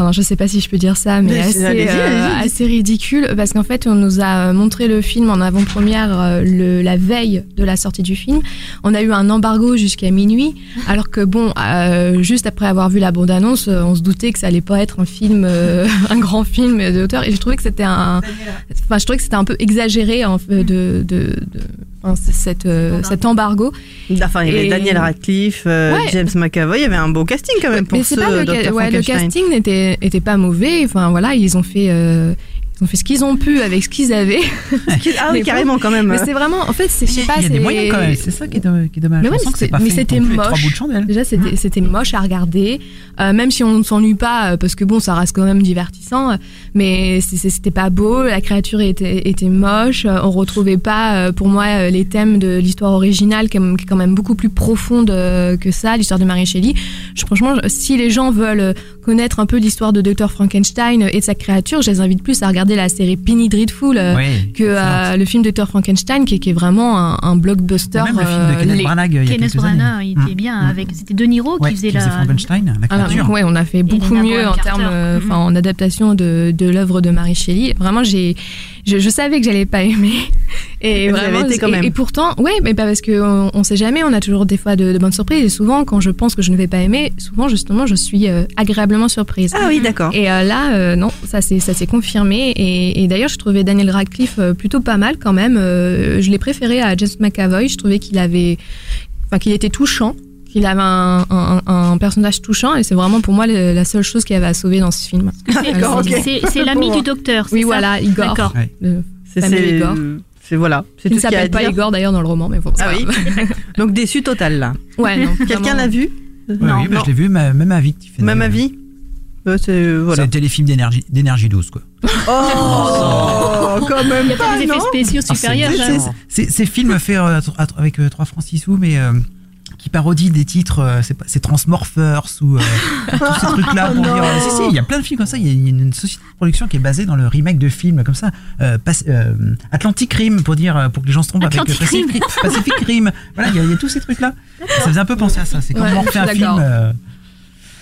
Euh, non, je sais pas si je peux dire ça, mais Mais assez, euh, assez ridicule parce qu'en fait, on nous a montré le film en avant-première euh, le- la veille de la sortie du film. On a eu un embargo jusqu'à minuit, alors que bon, euh, juste après avoir vu la bande-annonce, euh, on se doutait que ça allait pas être un film, euh, un grand film d'auteur. Et je trouvais que c'était un, enfin, je trouvais que c'était un peu exagéré en fait, de, de, de c- cette, euh, cet embargo. Enfin, il y avait Et- Daniel Radcliffe, euh, Ouais. James McAvoy, il y avait un beau casting quand même pour Mais ce pas le, ca- ouais, le casting n'était était pas mauvais. Enfin voilà, ils ont fait. Ils ont fait ce qu'ils ont pu avec ce qu'ils avaient. Ah oui, carrément quand même. Mais c'est vraiment, en fait, c'est, je sais pas, Il y a des moyens quand même, c'est ça qui est, domm- qui est dommage. Mais ouais, c'était moche. Déjà, c'était, c'était moche à regarder. Euh, même si on ne s'ennuie pas, euh, parce que bon, ça reste quand même divertissant. euh, Mais c'était pas beau. La créature était, était moche. On retrouvait pas, pour moi, les thèmes de l'histoire originale, qui est quand même beaucoup plus profonde que ça, l'histoire de Mary Shelley. Je, franchement, si les gens veulent connaître un peu l'histoire de Dr. Frankenstein et de sa créature, je les invite plus à regarder la série Penny Dreadful. euh, Oui, que euh, le film Dr. Frankenstein qui, est- qui est vraiment un, un blockbuster. Même le film de euh, Kenneth les- Branagh il y a Kenneth Branagh, il était Mm. bien Mm. avec. C'était De Niro Ouais, qui faisait qui la. faisait Frankenstein, la Ah, créature. ouais, on a fait beaucoup mieux en termes, euh, Mhm. en adaptation de, de l'œuvre de Mary Shelley. Vraiment, j'ai, je, je savais que j'allais pas aimer. Et Vous vraiment, été quand et- même. Et, pourtant, ouais, mais pas parce que on, sait jamais. On a toujours des fois de, de bonnes surprises. Et souvent, quand je pense que je ne vais pas aimer, souvent justement, je suis euh, agréablement surprise. Ah oui, d'accord. Et euh, là, euh, non, ça s'est confirmé. Et, et d'ailleurs, je trouvais Daniel Radcliffe plutôt pas mal quand même. Je l'ai préféré à James McAvoy. Je trouvais qu'il avait, enfin, qu'il était touchant, qu'il avait un, un- un personnage touchant. Et c'est vraiment pour moi le- la seule chose qui avait à sauver dans ce film. C'est- ok. c'est- l'ami du docteur. Oui, ça voilà, Igor. C'est Igor. c'est- voilà, c'est Il tout ne qu'il y s'appelle pas dire. Igor d'ailleurs dans le roman, mais bon. Ah oui. Donc déçu total là. Ouais. Quelqu'un l'a vu Ouais, Non, oui, bah, non. je l'ai vu, même avis. Même avis Euh, c'est voilà. Un téléfilm d'énergie d'énergie douce, quoi. Oh, quand même Il n'y a pas pas, des effets spéciaux Ah, supérieurs. ces films faits euh, avec euh, 3 francs 6 sous, mais euh, qui parodient des titres, euh, c'est Transmorphers ou euh, tous ces trucs-là pour dire. euh, si, si, il y a plein de films comme ça. Il y a une, société de production qui est basée dans le remake de films comme ça. Euh, Pas- euh, Atlantic Rim pour dire, pour que les gens se trompent avec Atlantic Pacific, Rim. Pacific Rim. Voilà, il y, a- il y a tous ces trucs-là. Ça faisait un peu penser à ça. C'est comme Ouais, on refait un film. euh,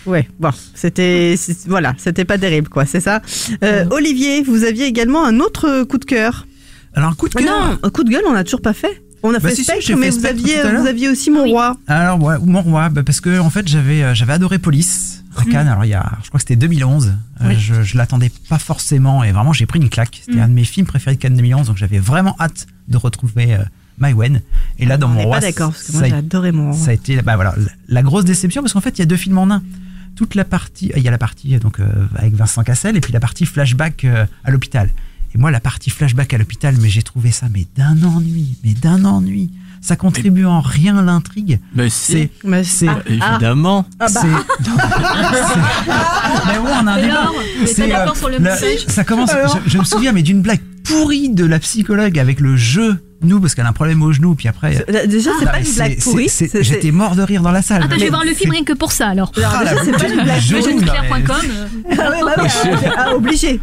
Ouais, bon, c'était voilà, c'était pas terrible quoi, c'est ça. Euh, Olivier, vous aviez également un autre coup de cœur. Alors, un coup de Ah cœur. non, un coup de gueule, on a toujours pas fait. On a Bah fait si, Spectre, mais fait vous Spectre aviez vous aussi mon roi. Alors, ouais, ou mon roi, bah, parce que en fait, j'avais euh, j'avais adoré Police à Cannes. Alors, il y a, je crois que c'était 2011. Euh, Oui. je je l'attendais pas forcément et vraiment, j'ai pris une claque. C'était Mm. un de mes films préférés de Cannes 2011, donc j'avais vraiment hâte de retrouver euh, Maïwen. Et là, dans On mon roi, pas d'accord, parce que moi ça a- j'ai adoré mon roi. ça a été bah voilà, la grosse déception parce qu'en fait il y a deux films en un. Toute la partie, il y a la partie donc euh, avec Vincent Cassel et puis la partie flashback euh, à l'hôpital. Et moi la partie flashback à l'hôpital, mais j'ai trouvé ça mais d'un ennui, mais d'un ennui. Ça contribue en rien à l'intrigue. Mais si. Mais c'est ah, Évidemment. ah, bah, c'est- mais ouais, on a un Mais débat. C'est, euh, sur le la- message Ça commence. Je me souviens mais d'une blague pourrie de la psychologue avec le jeu. Nous parce qu'elle a un problème au genou puis après. déjà, c'est Non, pas une blague pourrie. J'étais mort de rire dans la salle. Ah je vais voir le film rien que pour ça alors. Ah, déjà, c'est pas une blague genou. Ah ah, obligé.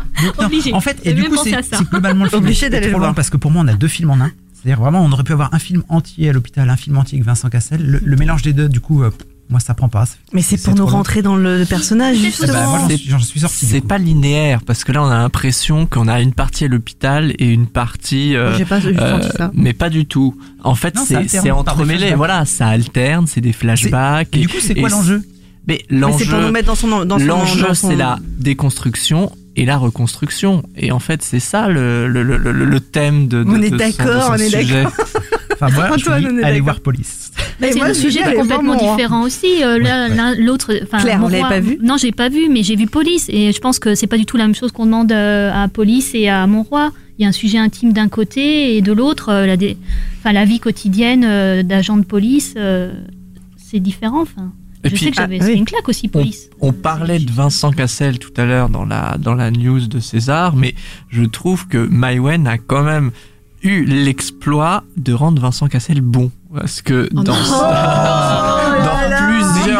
En fait, et du coup, c'est globalement le film Obligé est d'aller long parce que pour moi, on a deux films en un. C'est-à-dire vraiment, on aurait pu avoir un film entier à l'hôpital, un film entier avec Vincent Cassel. Le, le mélange des deux, du coup, euh, moi, ça prend pas. Mais c'est pour nous rentrer dans le personnage, justement. bah, moi, j'en suis, sorti. C'est pas linéaire parce que là on a l'impression qu'on a une partie à l'hôpital et une partie. euh, J'ai pas euh, senti ça. mais pas du tout. En fait, c'est entremêlé. Voilà, ça alterne, c'est des flashbacks. Et du coup, c'est quoi l'enjeu? Mais Mais c'est pour nous l'enjeu, mettre dans son. Dans son l'enjeu, c'est la déconstruction et la reconstruction. Et en fait, c'est ça le, le, le, le- thème de, de On est d'accord, on est sujet. Enfin, moi, Antoine, dis, allez voir Police. Bah, c'est moi, un je sujet complètement vraiment, hein. différent aussi. euh, L'autre, enfin, Claire, mon vous l'avez roi- pas vu Non, j'ai pas vu, mais j'ai vu Police et je pense que c'est pas du tout la même chose qu'on demande euh, à Police et à Mon Roi. Il y a un sujet intime d'un côté et de l'autre, euh, la, dé- enfin, la vie quotidienne euh, d'agent de police, euh, c'est différent. Enfin, Et je puis- sais que j'avais Ah, c'est oui. une claque aussi Police. On parlait de Vincent Cassel tout à l'heure dans la, dans la news de César, mais je trouve que Maïwen a quand même eu l'exploit de rendre Vincent Cassel bon. Parce que dans, Oh là.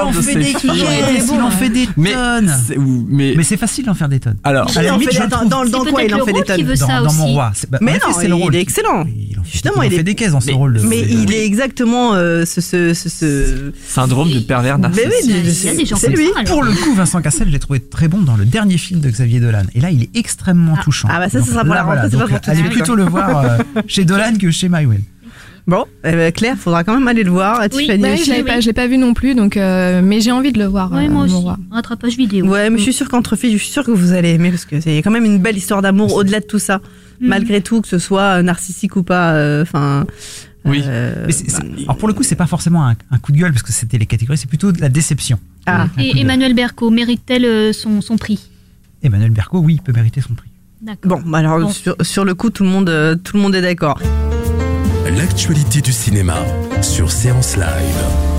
en de fait des films. caisses, il en fait des Mais, tonnes. c'est- ou- mais, Mais c'est facile d'en faire des tonnes. alors, À la limite, je trouve- dans, dans C'est quoi il peut-être en fait le des rôle qui tonnes veut ça dans, dans aussi. mon roi. C'est- bah, en Mais effet, non, c'est le il rôle. est excellent. Il en fait, Justement, il en il est- fait des caisses dans ce rôle. de- Mais de- il est exactement euh, ce, ce, ce, ce- syndrome de pervers Mais narcissique. oui, Il y a des c'est gens c'est comme lui. ça, alors. Pour le coup, Vincent Cassel, j'ai trouvé très bon dans le dernier film de Xavier Dolan. Et là, il est extrêmement Ah. touchant. Ah bah ça, ce Donc sera pour là, la rentrée, c'est pas Donc, pour tout de Allez suite. plutôt le voir euh, chez Dolan que chez Maïwen. Bon, ben, Claire, faudra quand même aller le voir. Oui, Tiffany Bah oui, aussi. je l'avais pas, je l'ai pas vu non plus, donc euh, mais j'ai envie de le voir. Ouais, euh, moi aussi. Rattrapage vidéo. Ouais, mais je suis sûre qu'entre filles, je suis sûre que vous allez aimer parce que c'est quand même une belle histoire d'amour au-delà de tout ça. Mhm. Malgré tout, que ce soit euh, narcissique ou pas. euh, Enfin. Oui. euh, Mais c'est- alors pour le coup, c'est pas forcément un, un coup de gueule parce que c'était les catégories, c'est plutôt de la déception. Ah. Et. Emmanuel Berco mérite-t-elle euh, son, son prix? Emmanuel Berco, oui, il peut mériter son prix. D'accord. Bon, bah alors Bon. Sur, sur le coup, tout le monde, euh, tout le monde est d'accord. L'actualité du cinéma sur Séance Live.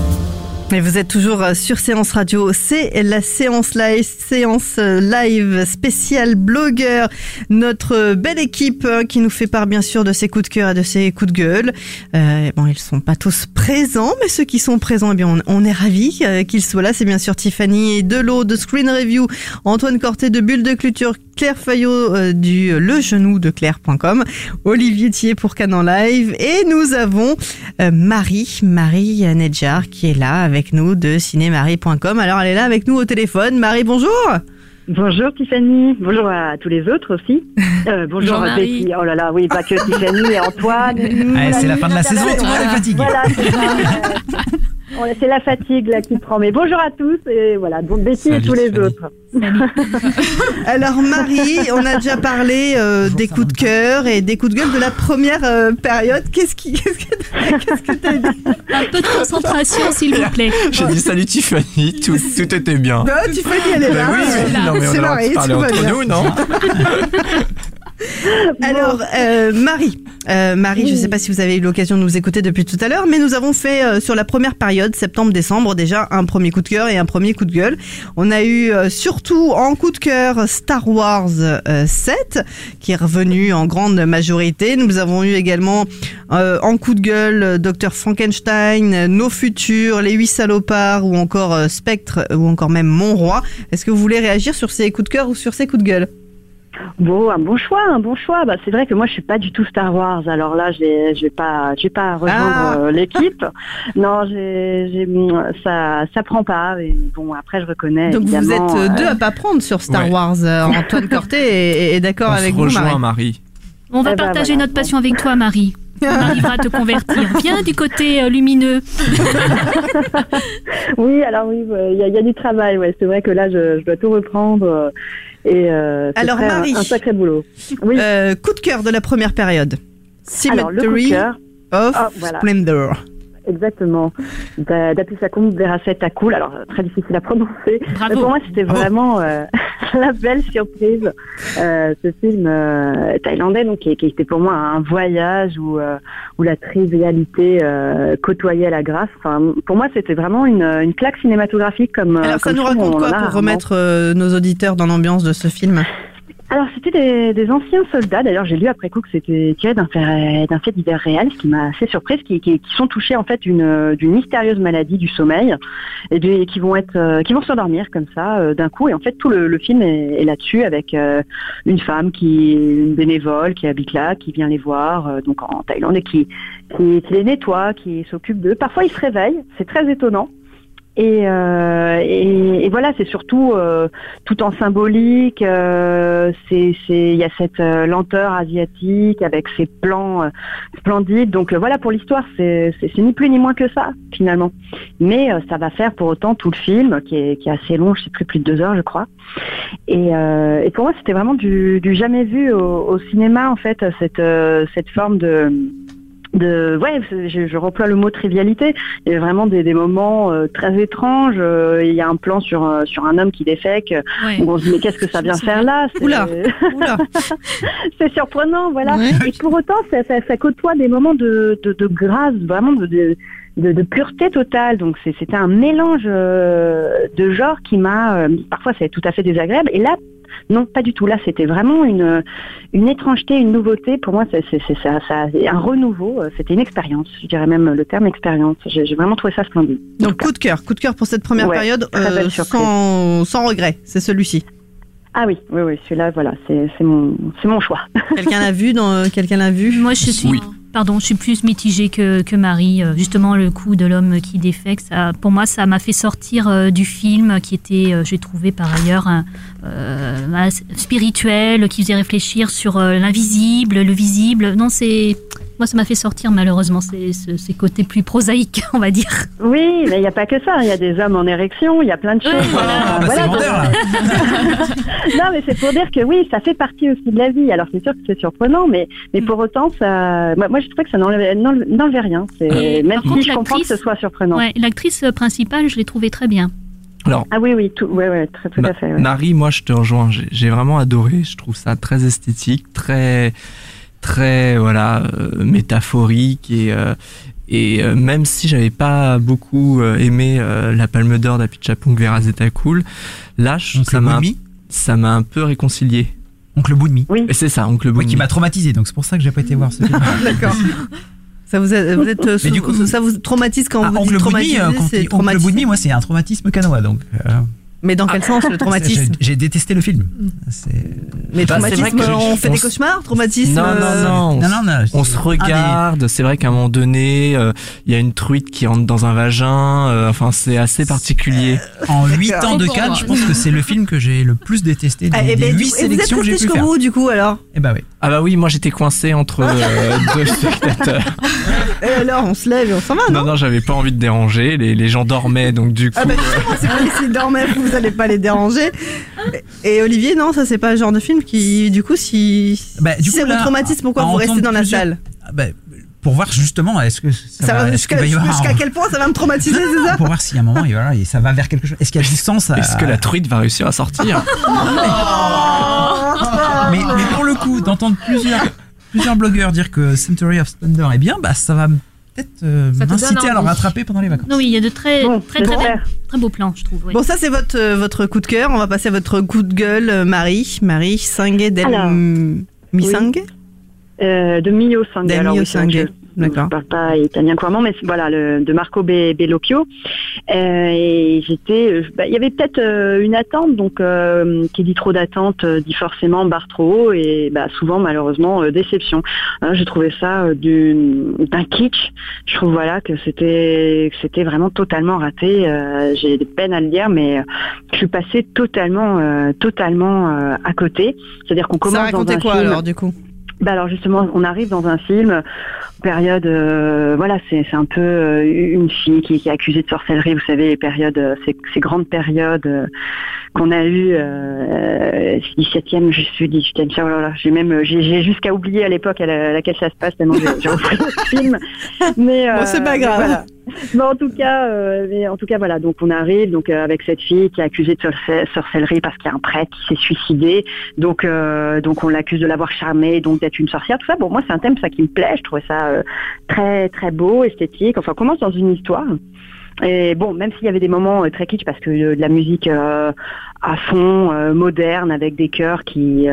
Mais vous êtes toujours euh, sur Séance Radio, c'est la séance live, séance euh, live spéciale blogueur, notre euh, belle équipe euh, qui nous fait part bien sûr de ses coups de cœur et de ses coups de gueule. Bon, ils sont pas tous présents, mais ceux qui sont présents, eh bien, on, est ravis qu'ils soient là. C'est bien sûr Tiffany et Delot de Screen Review, Antoine Corté de Bulle de Culture, Claire Fayot du Le Genou de Claire.com, Olivier Thier pour Canon Live, et nous avons Marie, Marie Nedjar qui est là avec nous de cinémarie.com. Alors elle est là avec nous au téléphone. Marie, bonjour Bonjour Tiffany, bonjour à tous les autres aussi. Euh, bonjour, à Marie. Betty. Oh là là, oui, pas que Tiffany et Antoine. Ouais, c'est la fin de la saison, tout le monde est fatigué. Voilà, c'est la fatigue là qui prend. Mais bonjour à tous et voilà, donc Betty et tous les autres. Alors Marie, on a déjà parlé euh, Bonjour, des coups de cœur et des coups de gueule de la première euh, période. Qu'est-ce qui, qu'est-ce que, t'as dit? Un peu de concentration, s'il vous plaît. J'ai dit salut Tiffany, tout, tout était bien. Non, Tiffany, elle est Bah là. oui, oui, non, mais on C'est a va entre bien. nous, non? Alors, euh, Marie, euh, Marie, je ne sais pas si vous avez eu l'occasion de nous écouter depuis tout à l'heure, mais nous avons fait euh, sur la première période, septembre-décembre, déjà un premier coup de cœur et un premier coup de gueule. On a eu euh, surtout en coup de cœur Star Wars euh, 7, qui est revenu en grande majorité. Nous avons eu également euh, en coup de gueule euh, Dr Frankenstein, euh, Nos Futurs, Les Huit Salopards ou encore euh, Spectre ou encore même Mon Roi. Est-ce que vous voulez réagir sur ces coups de cœur ou sur ces coups de gueule? Bon, un bon choix, un bon choix. Bah, c'est vrai que moi, je suis pas du tout Star Wars. Alors là, je vais, je vais pas, je vais pas rejoindre Ah. euh, l'équipe. Non, j'ai, j'ai, ça, ça prend pas. Et bon, après, je reconnais. Donc vous êtes euh, deux euh, à pas prendre sur Star Ouais. Wars. Euh, Antoine Corté est, est d'accord avec se vous, rejoint, Marie. Marie. On va Eh ben, partager voilà. notre passion avec toi, Marie. On arrivera à te convertir. Viens du côté euh, lumineux. Oui, alors oui, il y, a- il y a du travail. Ouais, c'est vrai que là, je, je dois tout reprendre. Et euh, Alors, un- Marie. un, sacré boulot. Oui. Euh, coup de cœur de la première période. alors le coup de Cemetery. cœur. of Ah, voilà. Splendor. Exactement. D'a- D'Apisakum Veraset Akul. Alors, très difficile à prononcer. Bravo. Mais pour moi, c'était vraiment euh, la belle surprise. Euh, ce film euh, thaïlandais, donc, qui, qui était pour moi un voyage où, euh, où la trivialité euh, côtoyait la grâce. Enfin, pour moi, c'était vraiment une, une claque cinématographique comme. Alors ça nous raconte on quoi pour remettre euh, nos auditeurs dans l'ambiance de ce film? Alors, c'était des, anciens soldats. D'ailleurs, j'ai lu après coup que c'était tiré d'un fait, d'un réel, ce qui m'a assez surprise, qui, sont touchés en fait d'une mystérieuse maladie du sommeil et, qui vont être, euh, qui vont s'endormir comme ça euh, d'un coup. Et en fait, tout le, film est, là-dessus avec euh, une femme qui une bénévole, qui habite là, qui vient les voir, donc en Thaïlande, et qui, qui les nettoie, qui s'occupe d'eux. Parfois, ils se réveillent. C'est très étonnant. Et, euh, et, voilà, c'est surtout euh, tout en symbolique. euh, il y a cette lenteur asiatique avec ces plans splendides. Donc voilà, pour l'histoire, c'est, ni plus ni moins que ça finalement. Mais ça va faire pour autant tout le film, qui est, assez long, je sais plus plus de deux heures, je crois. Et, pour moi, c'était vraiment du, du jamais vu au, cinéma en fait, cette forme de de ouais je, je reploie le mot trivialité il y a vraiment des, des moments euh, très étranges Euh, il y a un plan sur euh, sur un homme qui défèque Ouais. où on se dit mais qu'est-ce que ça vient faire là? C'est- Oula, oula. c'est surprenant voilà Ouais. et pour autant ça, ça, ça côtoie des moments de, de, de grâce vraiment de, de de, de pureté totale, donc c'était un mélange euh, de genres qui m'a euh, parfois c'est tout à fait désagréable. Et là, non, pas du tout. Là, c'était vraiment une une étrangeté, une nouveauté. Pour moi, c'est c'est- c'est ça, ça, un renouveau. euh, C'était une expérience. Je dirais même le terme expérience. J'ai vraiment trouvé ça splendide. Donc coup de cœur, coup de cœur pour cette première Ouais, période, euh, sans, sans regret, c'est celui-ci. Ah oui, oui, oui. Celui-là, voilà, c'est c'est mon c'est mon choix. Quelqu'un l'a vu dans quelqu'un l'a vu? Moi, je suis, Oui. Pardon, je suis plus mitigée que, que Marie. Euh, Justement, le coup de l'homme qui défecte, ça, pour moi, ça m'a fait sortir euh, du film qui était, euh, j'ai trouvé par ailleurs, spirituel, qui faisait réfléchir sur l'invisible, le visible. Non, c'est, moi, ça m'a fait sortir malheureusement ces, ces, ces côtés plus prosaïques, on va dire. Oui, mais il n'y a pas que ça. Il y a des hommes en érection. Il y a plein de choses. voilà. Euh, bah, donc- non, mais c'est pour dire que oui, ça fait partie aussi de la vie. Alors c'est sûr que c'est surprenant, mais mais pour autant, ça, moi, moi, je trouvais que ça n'enlevait rien. Même par si contre, je comprends que ce l'actrice- soit surprenant. Ouais, l'actrice principale, je l'ai trouvée très bien. Alors, Ah oui, oui, tout, ouais, ouais, très, tout à fait. ouais. Nari, moi je te rejoins. J'ai vraiment adoré. Je trouve ça très esthétique, très, très voilà euh, métaphorique et euh, et euh, même si j'avais pas beaucoup euh, aimé euh, la Palme d'Or d'Apichapong Vera Zeta Cool, là ça m'a Boudmi ça m'a un peu réconcilié. Oncle Boudmi. Oui. Et c'est ça, Oncle Oui, Boudmi. qui m'a traumatisé, donc c'est pour ça que j'ai pas été voir ce film. D'accord. Ça vous, a- vous êtes, euh, Mais du coup- ça vous traumatise quand Ah, vous dites Oncle Boudmi, traumatisé, euh, quand c'est il- Oncle traumatisé. Boudmi, moi c'est un traumatisme canois, donc. euh, Mais dans quel sens le traumatisme j'ai- détesté le film. C'est- Mais Bah, c'est vrai traumatisme, que on fait on des cauchemars Traumatisme Non, euh, non, non. Non, non, non. On se Ah, regarde, c'est vrai qu'à un moment donné, euh, il y a une truite qui rentre dans un vagin, euh, enfin c'est assez particulier. En 8 D'accord. ans de pour je pense que c'est le film que j'ai le plus détesté des, Ah, eh des ben, 8 et vous êtes sélections que j'ai resté pu jusqu'au bout du coup alors Eh bah oui. Ah bah oui, moi j'étais coincé entre euh, deux spectateurs. Et alors on se lève et on s'en va non, Non, non, j'avais pas envie de déranger, les, les gens dormaient, donc du coup... Ah ben euh, justement, c'est s'ils dormaient, vous allez pas les déranger. Et Olivier, non, ça c'est pas le genre de film qui, du coup, si, Bah, du si coup, c'est là, votre traumatisme, pourquoi à vous restez dans la plusieurs- salle Ah bah, pour voir justement, est-ce que ça, Ça va va, est-ce jusqu'à qu'il va y avoir jusqu'à un- quel point ça va me traumatiser, Non, non, c'est ça Pour voir s'il y a un moment, et voilà, et ça va vers quelque chose. Est-ce qu'il y a du sens à- Est-ce que la truite va réussir à sortir mais, mais pour le coup, d'entendre plusieurs, plusieurs blogueurs dire que Century of Splendor est bien, bah ça va peut-être euh, m'inciter à le envie. rattraper pendant les vacances. Non, oui, il y a de très, Bon, très, très, j'espère. belles- très beaux plans, je trouve. oui. Bon, ça c'est votre, euh, votre coup de cœur. On va passer à votre coup de gueule, euh, Marie. Marie Sangue del Alors, Misangue Euh, de Mio. Del Alors, oui, Sangue. Je-. Je parle pas italien couramment, mais voilà, le, de Marco Be- Bellocchio. Euh, et j'étais, euh, bah, il y avait peut-être euh, une attente, donc euh, qui dit trop d'attente dit forcément barre trop haut et bah, souvent malheureusement déception. Hein, J'ai trouvé ça du- d'un kitsch. Je trouve voilà que c'était c'était vraiment totalement raté. J'ai des peines à le dire, mais je suis passée totalement totalement à côté. C'est-à-dire qu'on commence Ça dans racontait un quoi film- alors du coup? Bah alors justement, on arrive dans un film, période, euh, voilà, c'est un peu euh, une fille qui, qui est accusée de sorcellerie, vous savez, les périodes, euh, ces, ces grandes périodes euh, qu'on a eues, euh, 17e, je suis 18e, siècle, oh là là, j'ai même, j'ai jusqu'à oublier à l'époque à, la- à laquelle ça se passe, tellement j'ai repris le film. Mais Bon, c'est pas grave. voilà. En tout cas, euh, en tout cas, voilà. Donc on arrive donc euh, avec cette fille qui est accusée de sorce- sorcellerie parce qu'il y a un prêtre qui s'est suicidé. Donc euh, donc on l'accuse de l'avoir charmée, donc d'être une sorcière. Tout ça. Bon, moi c'est un thème ça qui me plaît. Je trouvais ça très très beau, esthétique. Enfin, on commence dans une histoire. Et bon, même s'il y avait des moments euh, très kitsch parce que euh, de la musique euh, à fond, moderne, avec des chœurs qui,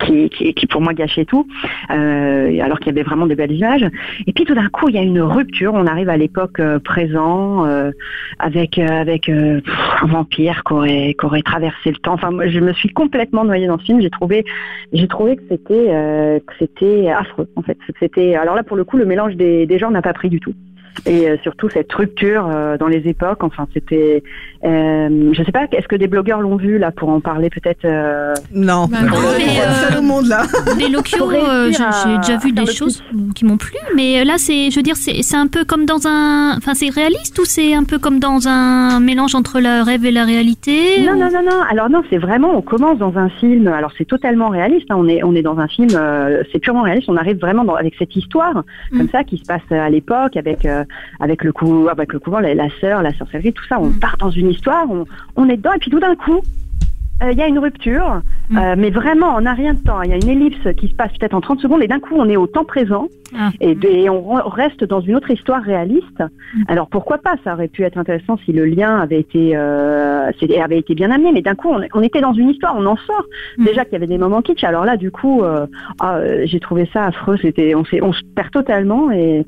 qui, qui, pour moi gâchaient tout, alors qu'il y avait vraiment des belles images. Et puis tout d'un coup, il y a une rupture. On arrive à l'époque présent avec avec un vampire qui aurait, qui aurait traversé le temps. Enfin, moi, je me suis complètement noyée dans ce film. J'ai trouvé j'ai trouvé que c'était c'était affreux en fait. C'était alors là pour le coup le mélange des, des genres n'a pas pris du tout. Et euh, surtout cette rupture euh, dans les époques. Enfin, c'était. Euh, je sais pas. Est-ce que des blogueurs l'ont vu là pour en parler peut-être euh, Non. Bah non, mais, euh, Seul au monde là. Les locaux, euh, j'ai déjà vu des choses qui m'ont plu, mais là, c'est, je veux dire, c'est c'est un peu comme dans un, enfin, c'est réaliste ou c'est un peu comme dans un mélange entre le rêve et la réalité Non, non, non, non. Alors non, c'est vraiment, on commence dans un film. Alors c'est totalement réaliste. hein. On est, on est dans un film. euh, c'est purement réaliste. On arrive vraiment dans, avec cette histoire comme ça qui se passe à l'époque avec, euh, avec le coup, avec le couvent, la, la sœur, la sorcellerie, tout ça. On part dans une histoire. On, on est dedans et puis tout d'un coup. euh, Il y a une rupture, euh, mais vraiment en un rien de temps. Il y a une ellipse qui se passe peut-être en 30 secondes et d'un coup on est au temps présent Ah. et, on re- reste dans une autre histoire réaliste. Alors pourquoi pas? Ça aurait pu être intéressant si le lien avait été euh, avait été bien amené, mais d'un coup on, on était dans une histoire, on en sort. Déjà qu'il y avait des moments kitsch. Alors là, du coup, ah, j'ai trouvé ça affreux. C'était on, on se perd totalement et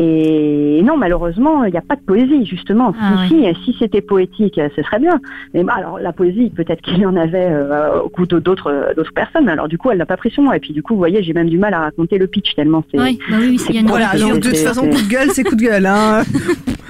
et non, malheureusement, il n'y a pas de poésie, justement. Ah si, si, si c'était poétique, euh, ce serait bien. Mais bah, alors, la poésie, peut-être qu'il y en avait euh, au goût de- d'autres d'autres personnes. Alors, du coup, elle l'a pas pris sur moi. Et puis, du coup, vous voyez, j'ai même du mal à raconter le pitch tellement c'est. Oui, bah oui, oui, Voilà, donc de toute façon, coup de gueule, c'est coup de gueule. Hein.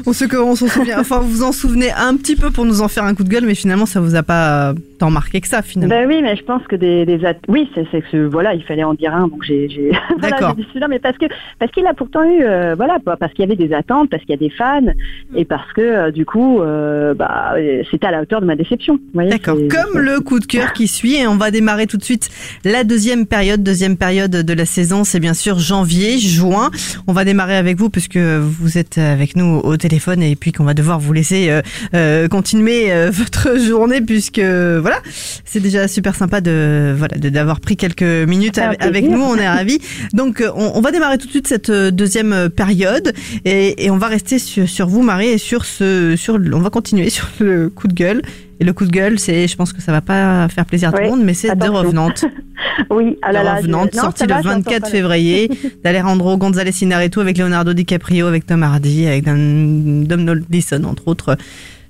On se on s'en souvient. Enfin, vous vous en souvenez un petit peu pour nous en faire un coup de gueule, mais finalement, ça vous a pas tant marqué que ça, finalement. Ben oui, mais je pense que des, des at- oui, c'est c'est que voilà, il fallait en dire un, donc j'ai j'ai voilà, celui-là, mais parce que parce qu'il a pourtant eu euh, voilà, parce qu'il y avait des attentes, parce qu'il y a des fans, et parce que euh, du coup, euh, bah, c'était à la hauteur de ma déception. D'accord. Comme le coup de cœur qui suit, et on va démarrer tout de suite la deuxième période. Deuxième période de la saison, c'est bien sûr janvier, juin. On va démarrer avec vous puisque vous êtes avec nous au téléphone et puis qu'on va devoir vous laisser euh, euh, continuer votre journée puisque voilà, c'est déjà super sympa de voilà d'avoir pris quelques minutes avec, nous. On est ravis. Donc on, on va démarrer tout de suite cette deuxième euh, période et, et on va rester sur, sur vous Marie et sur ce sur on va continuer sur le coup de gueule. Et le coup de gueule, c'est, je pense que ça va pas faire plaisir à tout le monde, mais c'est de attention. Revenant. Oui, ah de là, je- Revenant, non, sorti ça le va, je l'entends 24 pas, là. février, d'Alejandro González Inarritu avec Leonardo DiCaprio, avec Tom Hardy, avec Domhnall Gleeson, entre autres.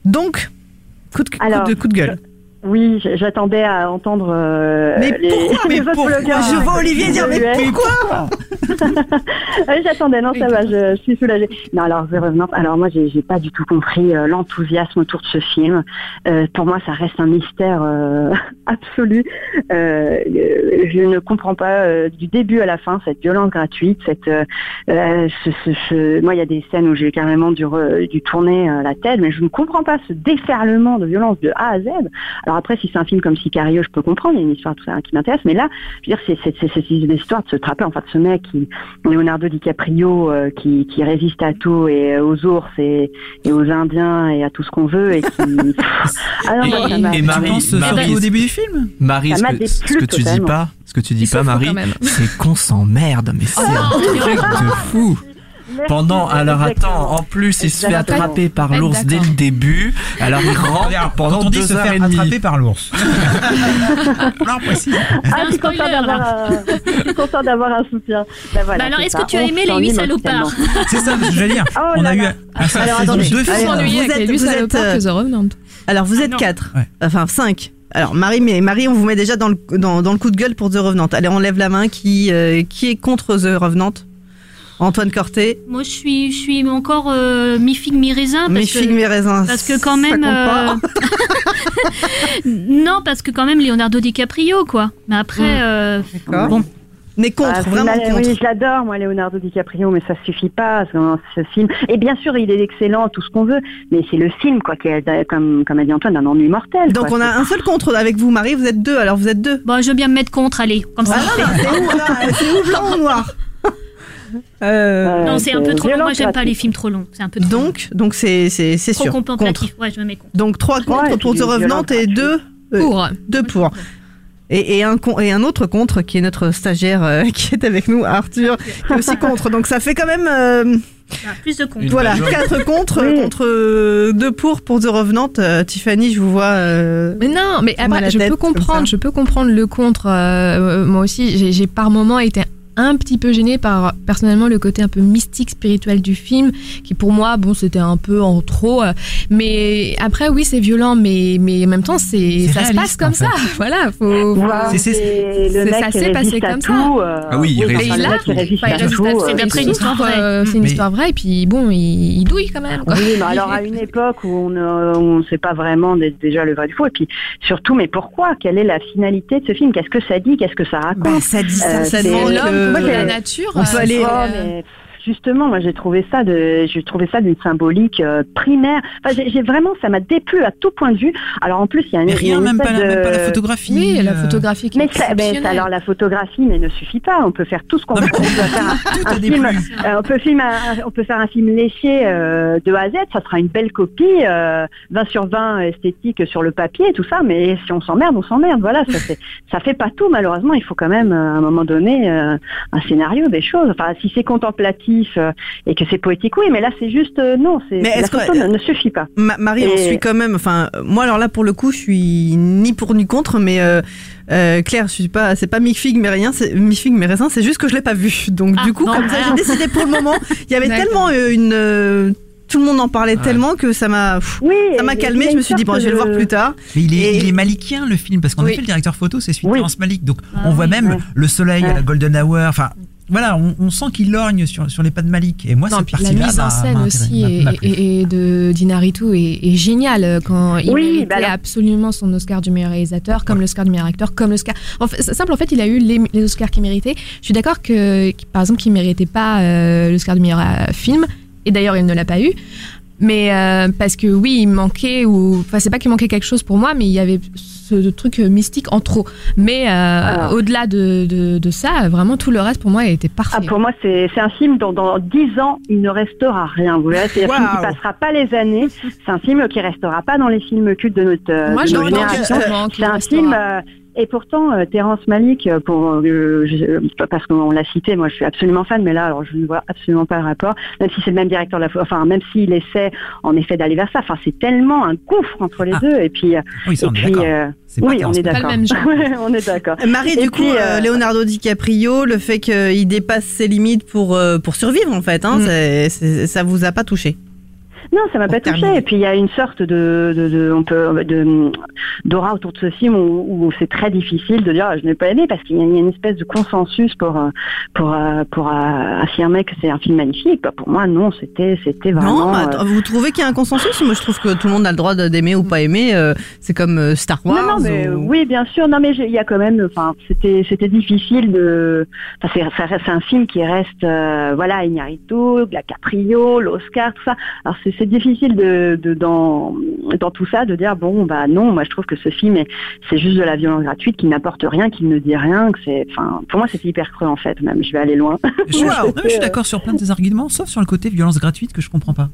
Donc, coup de, coup Alors, de, coup de gueule. Oui, j'attendais à entendre. euh, Mais les, pourquoi Mais les pourquoi blogueurs Je vois Olivier dire, mais pourquoi Oui, j'attendais, non, ça va, je, je suis soulagée. Non, alors, Revenant, alors moi, j'ai pas du tout compris euh, l'enthousiasme autour de ce film. Euh, pour moi, ça reste un mystère absolu. Je ne comprends pas du début à la fin cette violence gratuite, cette, ce, ce- ce- moi, il y a des scènes où j'ai carrément dû, re- dû tourner la tête, mais je ne comprends pas ce déferlement de violence de A à Z. Alors après, si c'est un film comme Sicario, je peux comprendre, il y a une histoire tout ça qui m'intéresse, mais là, je veux dire, c'est c'est- c'est- c'est une histoire de se trapper, en fait, ce mec qui, Leonardo DiCaprio, euh, qui, qui résiste à tout et aux ours et, et aux Indiens et à tout ce qu'on veut et qui. ah ça m'a- Et Marie, penses Marie, au début du film Marie, ce que, ce que tu dis pas, ce que tu dis pas, Marie, c'est qu'on s'emmerde, mais c'est un truc de fou. Pendant, alors attends, en plus il se fait attraper par l'ours dès le début, alors il rentre pendant on dit deux se heures faire et demie. attraper par l'ours. non, précis. Ah, je suis contente spoiler, d'avoir un, soutien. Ben Bah alors, est-ce que tu as On aimé les s'ennuie huit salopards tellement. C'est ça, je veux dire. Oh on a eu Alors, attendez. deux films. euh. Alors, vous Ah êtes non. quatre. Ouais. Enfin, cinq. Alors, Marie, mais Marie, on vous met déjà dans le, dans, dans le coup de gueule pour The Revenant. Allez, on lève la main. Qui, euh, qui est contre The Revenant? Antoine Corté, Moi, je suis, je suis encore euh, mi-figue, mi-raisin. mes raisins. Parce que quand ça même, compte pas. euh, non, parce que quand même Leonardo DiCaprio, quoi. Mais après, euh, bon. Mais contre, Ah, vraiment contre. Oui, je l'adore, moi, Leonardo DiCaprio, mais ça suffit pas, ce, ce film. Et bien sûr, il est excellent, tout ce qu'on veut, mais c'est le film, quoi, qui est, comme, comme a dit Antoine, un ennui mortel. Donc on a un seul contre avec vous, Marie. Vous êtes deux. Alors vous êtes deux. Bon, je veux bien me mettre contre, allez, comme ça. Ah, non, c'est où, là? C'est où, blanc ou noir? Euh, non, c'est un peu trop long. Moi, j'aime pas les films trop longs. C'est un peu trop Donc, donc c'est c'est c'est trop sûr. contemplatif. Ouais, je me mets contre. Donc trois contre pour The Revenant et deux euh, Pour. deux pour. Et, et un con- et un autre contre qui est notre stagiaire euh, qui est avec nous, Arthur, qui est aussi contre. Donc ça fait quand même euh, Ah, plus de contre. voilà quatre contre Oui. contre euh, deux pour pour The Revenant. Euh, Tiffany, je vous vois. euh, Mais non, mais après, je peux comprendre, je peux comprendre le contre. euh, euh, moi aussi, j'ai- j'ai par moments été un petit peu gênée par personnellement le côté un peu mystique spirituel du film qui pour moi bon c'était un peu en trop euh, mais après oui c'est violent mais mais en même temps c'est ça se passe comme en fait. ça voilà faut C'est- le mec ça s'est passé comme ça. tout, euh, Ah oui, il résiste. là, il résiste euh, c'est une histoire vraie. euh, c'est une Mais- histoire vraie et puis bon il, il douille quand même quoi. Oui, mais alors à une époque où on ne on sait pas vraiment dé- déjà le vrai du faux, et puis surtout, mais pourquoi? Quelle est la finalité de ce film? Qu'est-ce que ça dit? Qu'est-ce que ça raconte? Bah, ça dit ça, Euh, dit Moi, la nature on peut euh, aller- c'est, Oh, mais justement, moi j'ai trouvé ça de, j'ai trouvé ça d'une symbolique euh, primaire. Enfin, j'ai j'ai vraiment, ça m'a déplu à tout point de vue. Alors en plus, il y a une, Mais il y a rien, une même pas, la, même pas la de- photographie. oui la euh, photographie qui est Mais, ça, exceptionnelle. alors la photographie, mais ne suffit pas. On peut faire tout ce qu'on Non, veut. On peut faire un, a film, euh, on peut film un- on peut faire un film léché euh, de A à Z. Ça sera une belle copie, euh, 20 sur 20 esthétique sur le papier, tout ça. Mais si on s'emmerde, on s'emmerde. Voilà, ça fait, ça fait pas tout. Malheureusement, il faut quand même euh, à un moment donné euh, un scénario, des choses. Enfin, si c'est contemplatif euh, et que c'est poétique, oui. Mais là, c'est juste euh, non. C'est Mais la est-ce que- photo ne, ne suffit pas. Ma- Marie, on Et- suit quand même. Enfin, euh, moi, alors là, pour le coup, je suis ni pour ni contre, mais euh, euh, Claire, je suis pas. C'est pas mi figue mais rien. C'est mi mais raisin. C'est juste que je l'ai pas vu. Donc Ah, du coup, non, comme ça, j'ai décidé pour le moment. Il y avait tellement euh, une. euh, tout le monde en parlait Ouais. tellement que ça m'a. pff, Oui. Ça m'a calmé. Je me suis dit bon, je vais le voir plus tard. Mais il est, Et- il est malikien le film parce qu'en Oui. effet le directeur photo c'est celui de Oui. Malick donc Ah on voit même ouais. le soleil à la golden hour enfin voilà on, on sent qu'il lorgne sur, sur les pas de Malik et moi Non, cette la mise en scène aussi et, et, et de d'Inaritu est, est géniale quand il Oui, bah absolument son Oscar du meilleur réalisateur, comme l'Oscar du meilleur acteur, comme l'Oscar. En fait, c'est simple, en fait, il a eu les, les Oscars qu'il méritait. Je suis d'accord que, que, par exemple, qu'il méritait pas euh, l'Oscar du meilleur euh, film, et d'ailleurs, il ne l'a pas eu. Mais euh, parce que oui, il manquait, ou enfin, c'est pas qu'il manquait quelque chose pour moi, mais il y avait ce truc mystique en trop. Mais euh, Ah. au-delà de, de, de ça, vraiment tout le reste pour moi était parfait. Ah, pour moi, c'est c'est un film dont dans 10 ans, il ne restera rien. Vous verrez, c'est un film qui passera pas les années. C'est un film qui restera pas dans les films cultes de notre, euh, Moi, de je notre génération. C'est un restera. film. euh, et pourtant, euh, Terrence Malick, euh, pour, euh, je- parce qu'on l'a cité, moi je suis absolument fan, mais là, alors je ne vois absolument pas le rapport, même si c'est le même directeur de la, enfin même s'il essaie en effet d'aller vers ça. Enfin, c'est tellement un gouffre entre les Ah. deux. Et puis, oui ça et on est puis, oui, on est d'accord. le même genre. Ouais, on est d'accord. Marie, Et du puis, coup, euh, Leonardo DiCaprio, le fait qu'il dépasse ses limites pour pour survivre en fait, hein, Mm. ça vous a pas touché? Non, ça m'a pas touché. Et puis il y a une sorte de, de, de on peut d'aura autour de ce film où, où c'est très difficile de dire ah, je n'ai pas aimé parce qu'il y a il y a une espèce de consensus pour euh, pour euh, pour euh, affirmer que c'est un film magnifique. Bah, pour moi, non, c'était c'était vraiment. Non, attends, vous trouvez qu'il y a un consensus? Moi, je trouve que tout le monde a le droit d'aimer ou pas aimer. c'est comme Star Wars. non, non, mais ou- oui, bien sûr. Non, mais il y a quand même, enfin, c'était, c'était difficile de. Enfin, c'est, un film qui reste, euh, voilà, Iñárritu, DiCaprio, l'Oscar, tout ça. Alors c'est, c'est difficile de, de dans, dans tout ça de dire bon, bah non, moi je trouve que ce film, est, c'est juste de la violence gratuite qui n'apporte rien, qui ne dit rien, que c'est, enfin, pour moi c'était hyper creux en fait. Même, je vais aller loin. je, suis- Wow. non, mais je suis d'accord sur plein de tes arguments sauf sur le côté violence gratuite que je comprends pas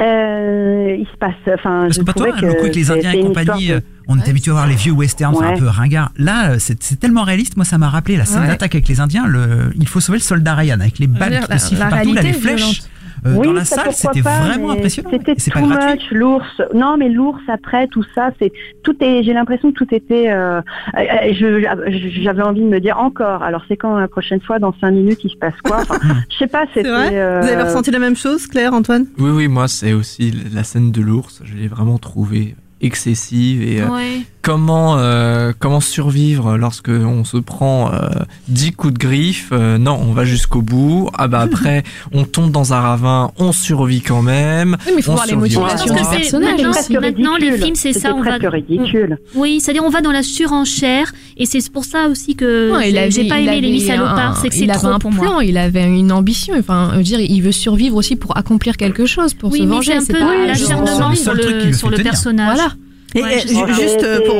Euh, il se passe, enfin, Parce je que pas toi, trouvais le coup avec les c'est- Indiens c'est et compagnie, euh, de- on est Ouais, habitué à voir les vieux westerns, enfin, un Ouais. peu ringards. Là, euh, c'est c'est tellement réaliste, moi ça m'a rappelé la scène Ouais. d'attaque avec les Indiens, le, il faut sauver le soldat Ryan avec les balles qui la- sifflent partout, là, les flèches. violente. Euh, oui, dans la ça, salle, pourquoi c'était pas, vraiment impressionnant. C'était pas too much, l'ours. Non, mais l'ours après tout ça, c'est tout est. J'ai l'impression que tout était. euh, euh, J'avais envie de me dire encore. Alors c'est quand la prochaine fois, dans cinq minutes, il se passe quoi? Enfin, Je sais pas. C'est C'était. vrai euh, Vous avez ressenti la même chose, Claire, Antoine? Oui, oui, moi, c'est aussi la scène de l'ours. Je l'ai vraiment trouvée excessive et, euh, Ouais. Comment euh, comment survivre lorsque on se prend euh, 10 coups de griffe Euh, Non, on va jusqu'au bout. Ah bah après, on tombe dans un ravin, on survit quand même. Oui, mais il faut on voir les motivations personnage maintenant, maintenant, les films, c'est ça. On va. presque ridicule. Oui, c'est-à-dire on va dans la surenchère et c'est pour ça aussi que Non, il j'ai- pas aimé les huit salopards, c'est que c'est avait trop un pour plan, moi. il avait une ambition. Enfin, je veux dire, il veut survivre aussi pour accomplir quelque chose, pour Oui, se mais venger. c'est un peu pas l'acharnement sur le, personnage. Voilà. Et, Ouais, juste euh, pour,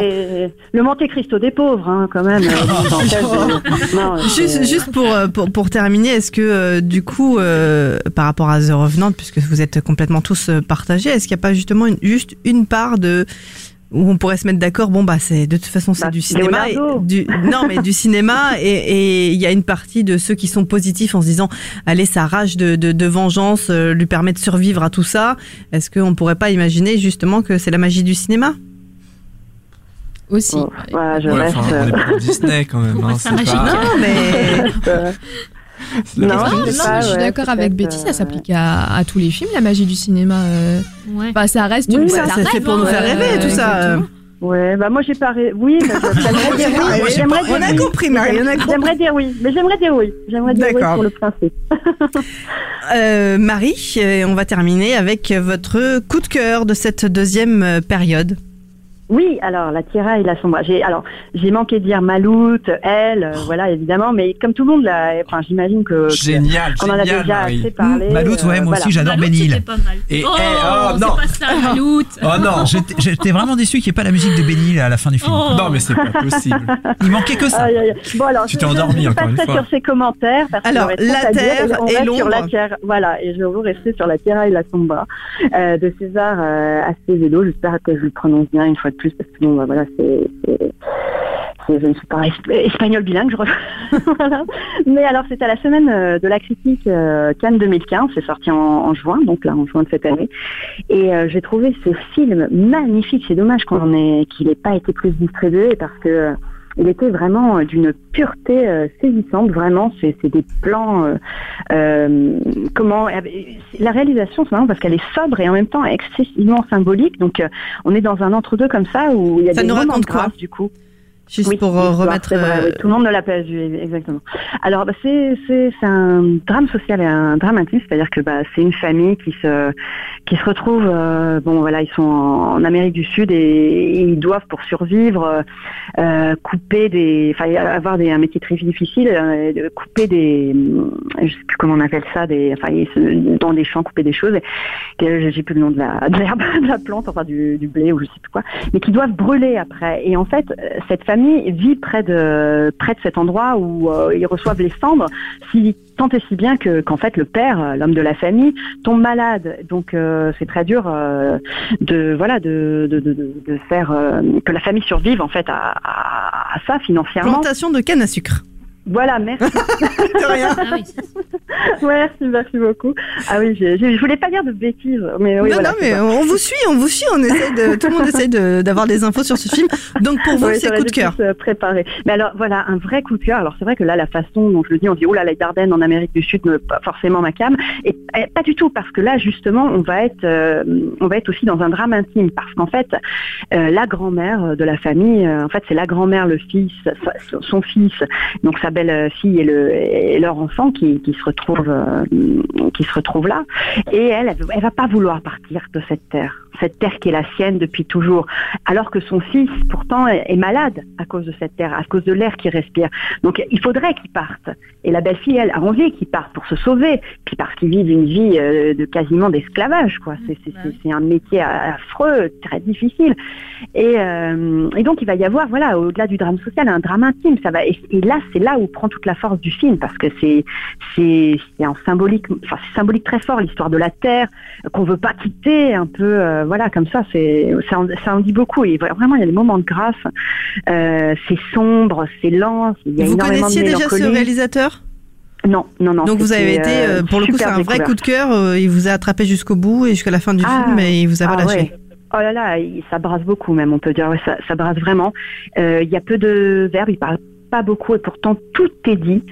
le Monte Cristo des pauvres, hein, quand même. euh, de- non, Juste, pour, euh, pour, pour terminer, est-ce que euh, du coup, euh, par rapport à The Revenant, puisque vous êtes complètement tous euh, partagés, est-ce qu'il n'y a pas justement une, juste une part de où on pourrait se mettre d'accord Bon bah c'est de toute façon c'est Bah, du cinéma, et- du, non mais du cinéma et et il y a une partie de ceux qui sont positifs en se disant allez sa rage de, de, de vengeance euh, lui permet de survivre à tout ça. Est-ce qu'on pourrait pas imaginer justement que c'est la magie du cinéma? Aussi. Voilà, je Ouais, reste. enfin, on est pas dans Disney quand même. hein, ça c'est magique. pas- Non mais euh, Non, je non, suis ouais, d'accord avec Betty, ça euh, s'applique à, à tous les films, la magie du cinéma. euh. Ouais. Enfin, ça reste Oui, une ça, ça c'est rêve, pour nous hein, faire rêver, tout ça. Ouais, bah moi j'ai pas. ré- Oui, bah, j'aimerais dire oui. Ouais, J'aimerais on a compris Marie, on a compris. J'aimerais dire oui, mais j'aimerais dire oui. J'aimerais dire oui D'accord. pour le principe. Euh, Marie, euh, on va terminer avec votre coup de cœur de cette deuxième euh, période. Oui, alors la Tierra et la Sombra. J'ai alors j'ai manqué de dire Maloute, elle, euh, voilà évidemment, mais comme tout le monde là, enfin j'imagine que Génial, qu'on en a génial, déjà Marie. assez parlé. Maloute, ouais, euh, moi voilà. aussi j'adore mal. Et- oh, eh, oh, c'est non. pas ça, Maloute. Oh non, J'étais j'étais vraiment déçu qu'il n'y ait pas la musique de Bénil à la fin du film. Oh. non mais c'est pas possible. Il manquait que ça. Bon alors, Tu je- t'es endormi je, encore une fois. sur ces commentaires. Parce Alors, la dire, Terre on et l'ombre. la Terre, voilà, et je vais rester sur la Tierra et la Sombra euh, de César euh, Acevedo. J'espère que je le prononce bien une fois de plus parce que bon, bah, voilà, c'est je ne suis pas es- espagnol bilingue, je re- voilà. Mais alors, c'était à la semaine euh, de la critique euh, Cannes 2015. C'est sorti en, juin, donc là, en juin de cette année. Et euh, j'ai trouvé ce film magnifique. C'est dommage qu'on ait, qu'il n'ait pas été plus distribué parce que il était vraiment euh, d'une pureté euh, saisissante. Vraiment, c'est des plans. euh, euh, comment euh, La réalisation, c'est marrant parce qu'elle est sobre et en même temps excessivement symbolique. Donc, on est dans un entre-deux comme ça où il y a Ça des nous moments de grâce, du coup. Juste Oui, pour euh, remettre. vrai, euh, oui, tout le monde ne l'a pas vu, exactement. Alors, bah, c'est c'est c'est un drame social et un drame intime, c'est-à-dire que bah, c'est une famille qui se qui se retrouve, euh, bon voilà, ils sont en, en Amérique du Sud et, ils doivent pour survivre euh, couper des, enfin avoir des un métier très difficile, euh, couper des, je sais plus comment on appelle ça, des, enfin dans des champs couper des choses. Et, que j'ai plus le nom de la de l'herbe, de la plante, enfin du, du blé ou je sais plus quoi, mais qui doivent brûler après. Et en fait, cette famille vit près de près de cet endroit où euh, ils reçoivent les cendres, si tant et si bien que qu'en fait le père, euh, l'homme de la famille, tombe malade. Donc euh, c'est très dur de voilà de faire que la famille survive en fait à, à, à ça financièrement. Plantation de canne à sucre. Voilà, merci. De rien. Ah oui, merci, merci beaucoup. Ah oui, j'ai- je voulais pas dire de bêtises, mais oui, non, voilà, non, mais ça. on vous suit, on vous suit, on essaie de, tout le monde essaie de- d'avoir des infos sur ce film. Donc pour vous, Ouais, c'est coup de cœur. préparer. Mais alors voilà, un vrai coup de cœur. Alors c'est vrai que là, la façon dont je le dis, on dit oh là, les Dardennes en Amérique du Sud, pas forcément ma cam. Et eh, pas du tout, parce que là justement, on va être, euh, on va être aussi dans un drame intime, parce qu'en fait, euh, la grand-mère de la famille, euh, en fait, c'est la grand-mère, le fils, son fils, donc sa belle-fille et, le, et leur enfant qui, qui se retrouvent, euh, qui se retrouvent là. Et elle, elle, elle va pas vouloir partir de cette terre, cette terre qui est la sienne depuis toujours, alors que son fils, pourtant, est, malade à cause de cette terre, à cause de l'air qu'il respire. Donc, il faudrait qu'il parte. Et la belle-fille, elle, a envie qu'il parte pour se sauver, puis parce qu'ils vivent une vie euh, de quasiment d'esclavage, quoi. C'est, un métier affreux, très difficile. Et, euh, et donc, il va y avoir, voilà, au-delà du drame social, un drame intime. Ça va, et, et là, c'est là où prend toute la force du film, parce que c'est, c'est, c'est en symbolique, enfin, c'est symbolique très fort, l'histoire de la terre, qu'on veut pas quitter, un peu, euh, voilà, comme ça, c'est, ça, en, ça en dit beaucoup. Et vraiment, il y a des moments de grâce. Euh, c'est sombre, c'est lent, il y a Vous énormément connaissiez de déjà ce réalisateur? Non, non, non. Donc vous avez été, euh, pour le coup, c'est un vrai coup de cœur. il vous a attrapé jusqu'au bout et jusqu'à la fin du Ah, film, et il vous a pas ah lâché. ouais. Oh là là, ça brasse beaucoup même, on peut dire. Ouais, ça, ça brasse vraiment. Euh, Il y a peu de verbes, il parle pas beaucoup et pourtant tout est dit.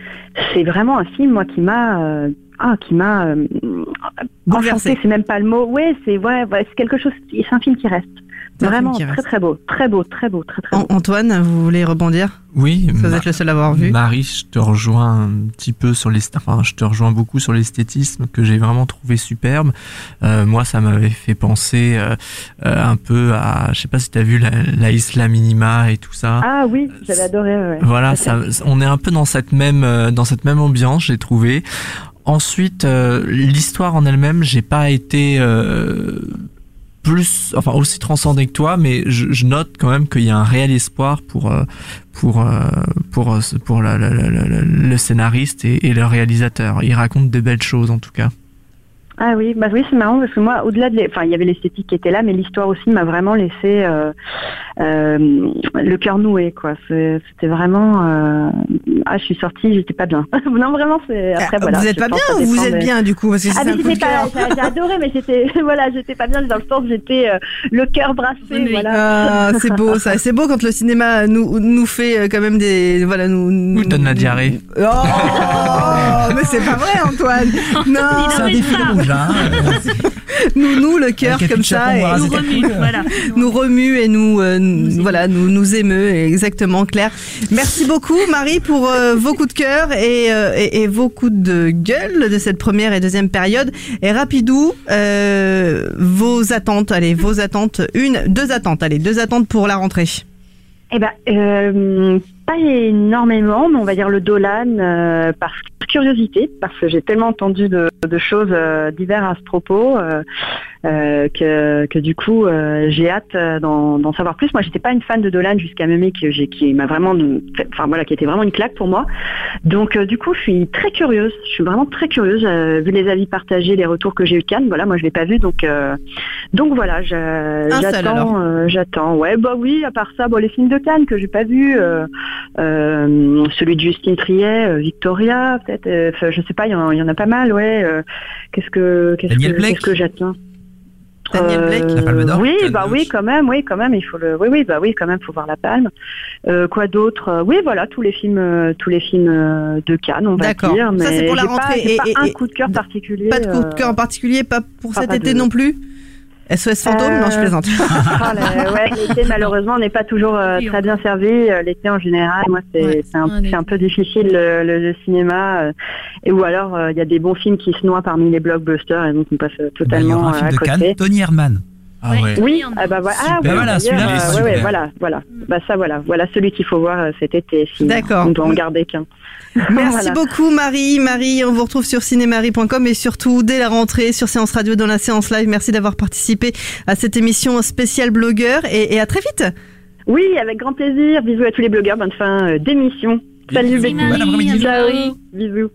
C'est vraiment un film, moi, qui m'a... euh, ah, qui m'a euh, enchanté, c'est même pas le mot. Ouais, c'est ouais, ouais, c'est quelque chose. C'est un film qui reste. Vraiment très reste. très beau, très beau, très beau, très très beau. Antoine, vous voulez rebondir? Oui, Vous Ma- êtes le seul à avoir vu. Marie, je te rejoins un petit peu sur les, enfin, je te rejoins beaucoup sur l'esthétisme que j'ai vraiment trouvé superbe. Euh, moi, ça m'avait fait penser euh, euh, un peu à, je sais pas si t'as vu la, la Isla Minima et tout ça. Ah oui, j'avais adoré. ouais. Voilà, ça, on est un peu dans cette même euh, dans cette même ambiance, j'ai trouvé. Ensuite, euh, l'histoire en elle-même, j'ai pas été euh, plus, enfin aussi transcendé que toi, mais je, note quand même qu'il y a un réel espoir pour euh, pour euh, pour euh, pour la- la- le scénariste et, le réalisateur. Il raconte de belles choses en tout cas. Ah oui, bah oui, c'est marrant parce que moi, au-delà de, enfin, il y avait l'esthétique qui était là, mais l'histoire aussi m'a vraiment laissé le cœur noué, quoi. C'était vraiment, ah, je suis sortie, j'étais pas bien. non, vraiment, c'est après Ah, voilà. vous êtes pas bien ou vous êtes bien du coup Parce que Ah mais j'étais pas, j'ai adoré, mais j'étais, voilà, j'étais pas bien dans le sens, j'étais euh, le cœur brassé, voilà. Ah, c'est beau ça, c'est beau quand le cinéma nous nous fait euh, quand même des voilà nous. nous donne la diarrhée. Oh, mais c'est pas vrai Antoine. Non, C'est un défi rouge, hein. nous nous le cœur comme ça et Nous remue, voilà. nous remue et nous, euh, nous- voilà nous nous émeut exactement Claire. Merci beaucoup Marie pour euh, vos coups de cœur et, euh, et, vos coups de gueule de cette première et deuxième période. Et rapidou euh, vos attentes, allez vos attentes, une, deux attentes, allez deux attentes pour la rentrée. Eh ben, euh, pas énormément, mais on va dire le Dolan par curiosité, parce que j'ai tellement entendu de, choses diverses à ce propos que, que du coup euh, j'ai hâte euh, d'en d'en savoir plus. Moi, j'étais pas une fan de Dolan jusqu'à Mémé qui, j'ai- qui m'a vraiment, fait- enfin voilà, qui était vraiment une claque pour moi. Donc euh, du coup, je suis très curieuse. Je suis vraiment très curieuse euh, vu les avis partagés, les retours que j'ai eu de Cannes. Voilà, moi je l'ai pas vu, donc euh, donc voilà, alors. j'attends, euh, j'attends. Ouais, bah oui. À part ça, bon, les films de Cannes que j'ai pas vus, euh, euh, celui de Justine Triet, euh, Victoria, peut-être. euh, je sais pas, il y, en- il y en a pas mal, ouais. euh, qu'est-ce que qu'est-ce que j'attends? Daniel Blake, Euh, la Palme d'Or. Oui, bah oui, quand même, oui, quand même, il faut le, oui, oui, bah oui, quand même, faut voir la Palme. Euh, quoi d'autre? Euh, Oui, voilà, tous les films, tous les films de Cannes, on va dire. Mais Ça, c'est pour la pas- rentrée. Et- pas et- un coup de cœur particulier. Pas de coup de cœur en particulier, pas pour cet été de- non plus? SOS fantôme Non, je Euh, plaisante. Ah, ouais, l'été, malheureusement, on n'est pas toujours euh, très bien servi. Euh, L'été, en général, moi, c'est Ouais, un, peu difficile le, le- le cinéma. euh, et ou alors, euh, il y a des bons films qui se noient parmi les blockbusters et donc on passe euh, Bah, il y totalement aura un euh, film à de côté. Cannes, Tony Herman. Ah Ouais. ouais. Oui, ah bah voilà, ah, oui, Voilà, celui-là, euh, ouais, ouais, voilà, voilà. Bah ça, voilà, voilà celui qu'il faut voir euh, cet été. si D'accord. On doit en garder qu'un. Merci Voilà. beaucoup Marie. Marie, on vous retrouve sur cinémarie.com et surtout dès la rentrée sur Séance Radio dans la séance live. Merci d'avoir participé à cette émission spéciale blogueur et, et à très vite. Oui, avec grand plaisir. Bisous à tous les blogueurs. Bonne fin euh, d'émission. Salut, Betty. Marie. Bon après-midi. Bisous.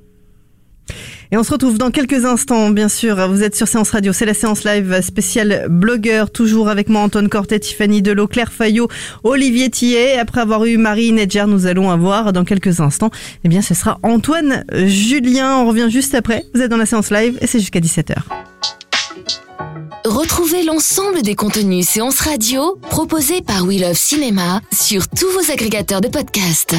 Et on se retrouve dans quelques instants, bien sûr. Vous êtes sur Séance Radio, c'est la séance live spéciale blogueur, toujours avec moi Antoine Cortet, Tiffany Delot, Claire Fayot, Olivier Tillet. Après avoir eu Marie Nedger, nous allons avoir dans quelques instants, eh bien, ce sera Antoine Julien. On revient juste après. Vous êtes dans la séance live et c'est jusqu'à 17h. Retrouvez l'ensemble des contenus séances radio proposés par We Love Cinéma sur tous vos agrégateurs de podcasts.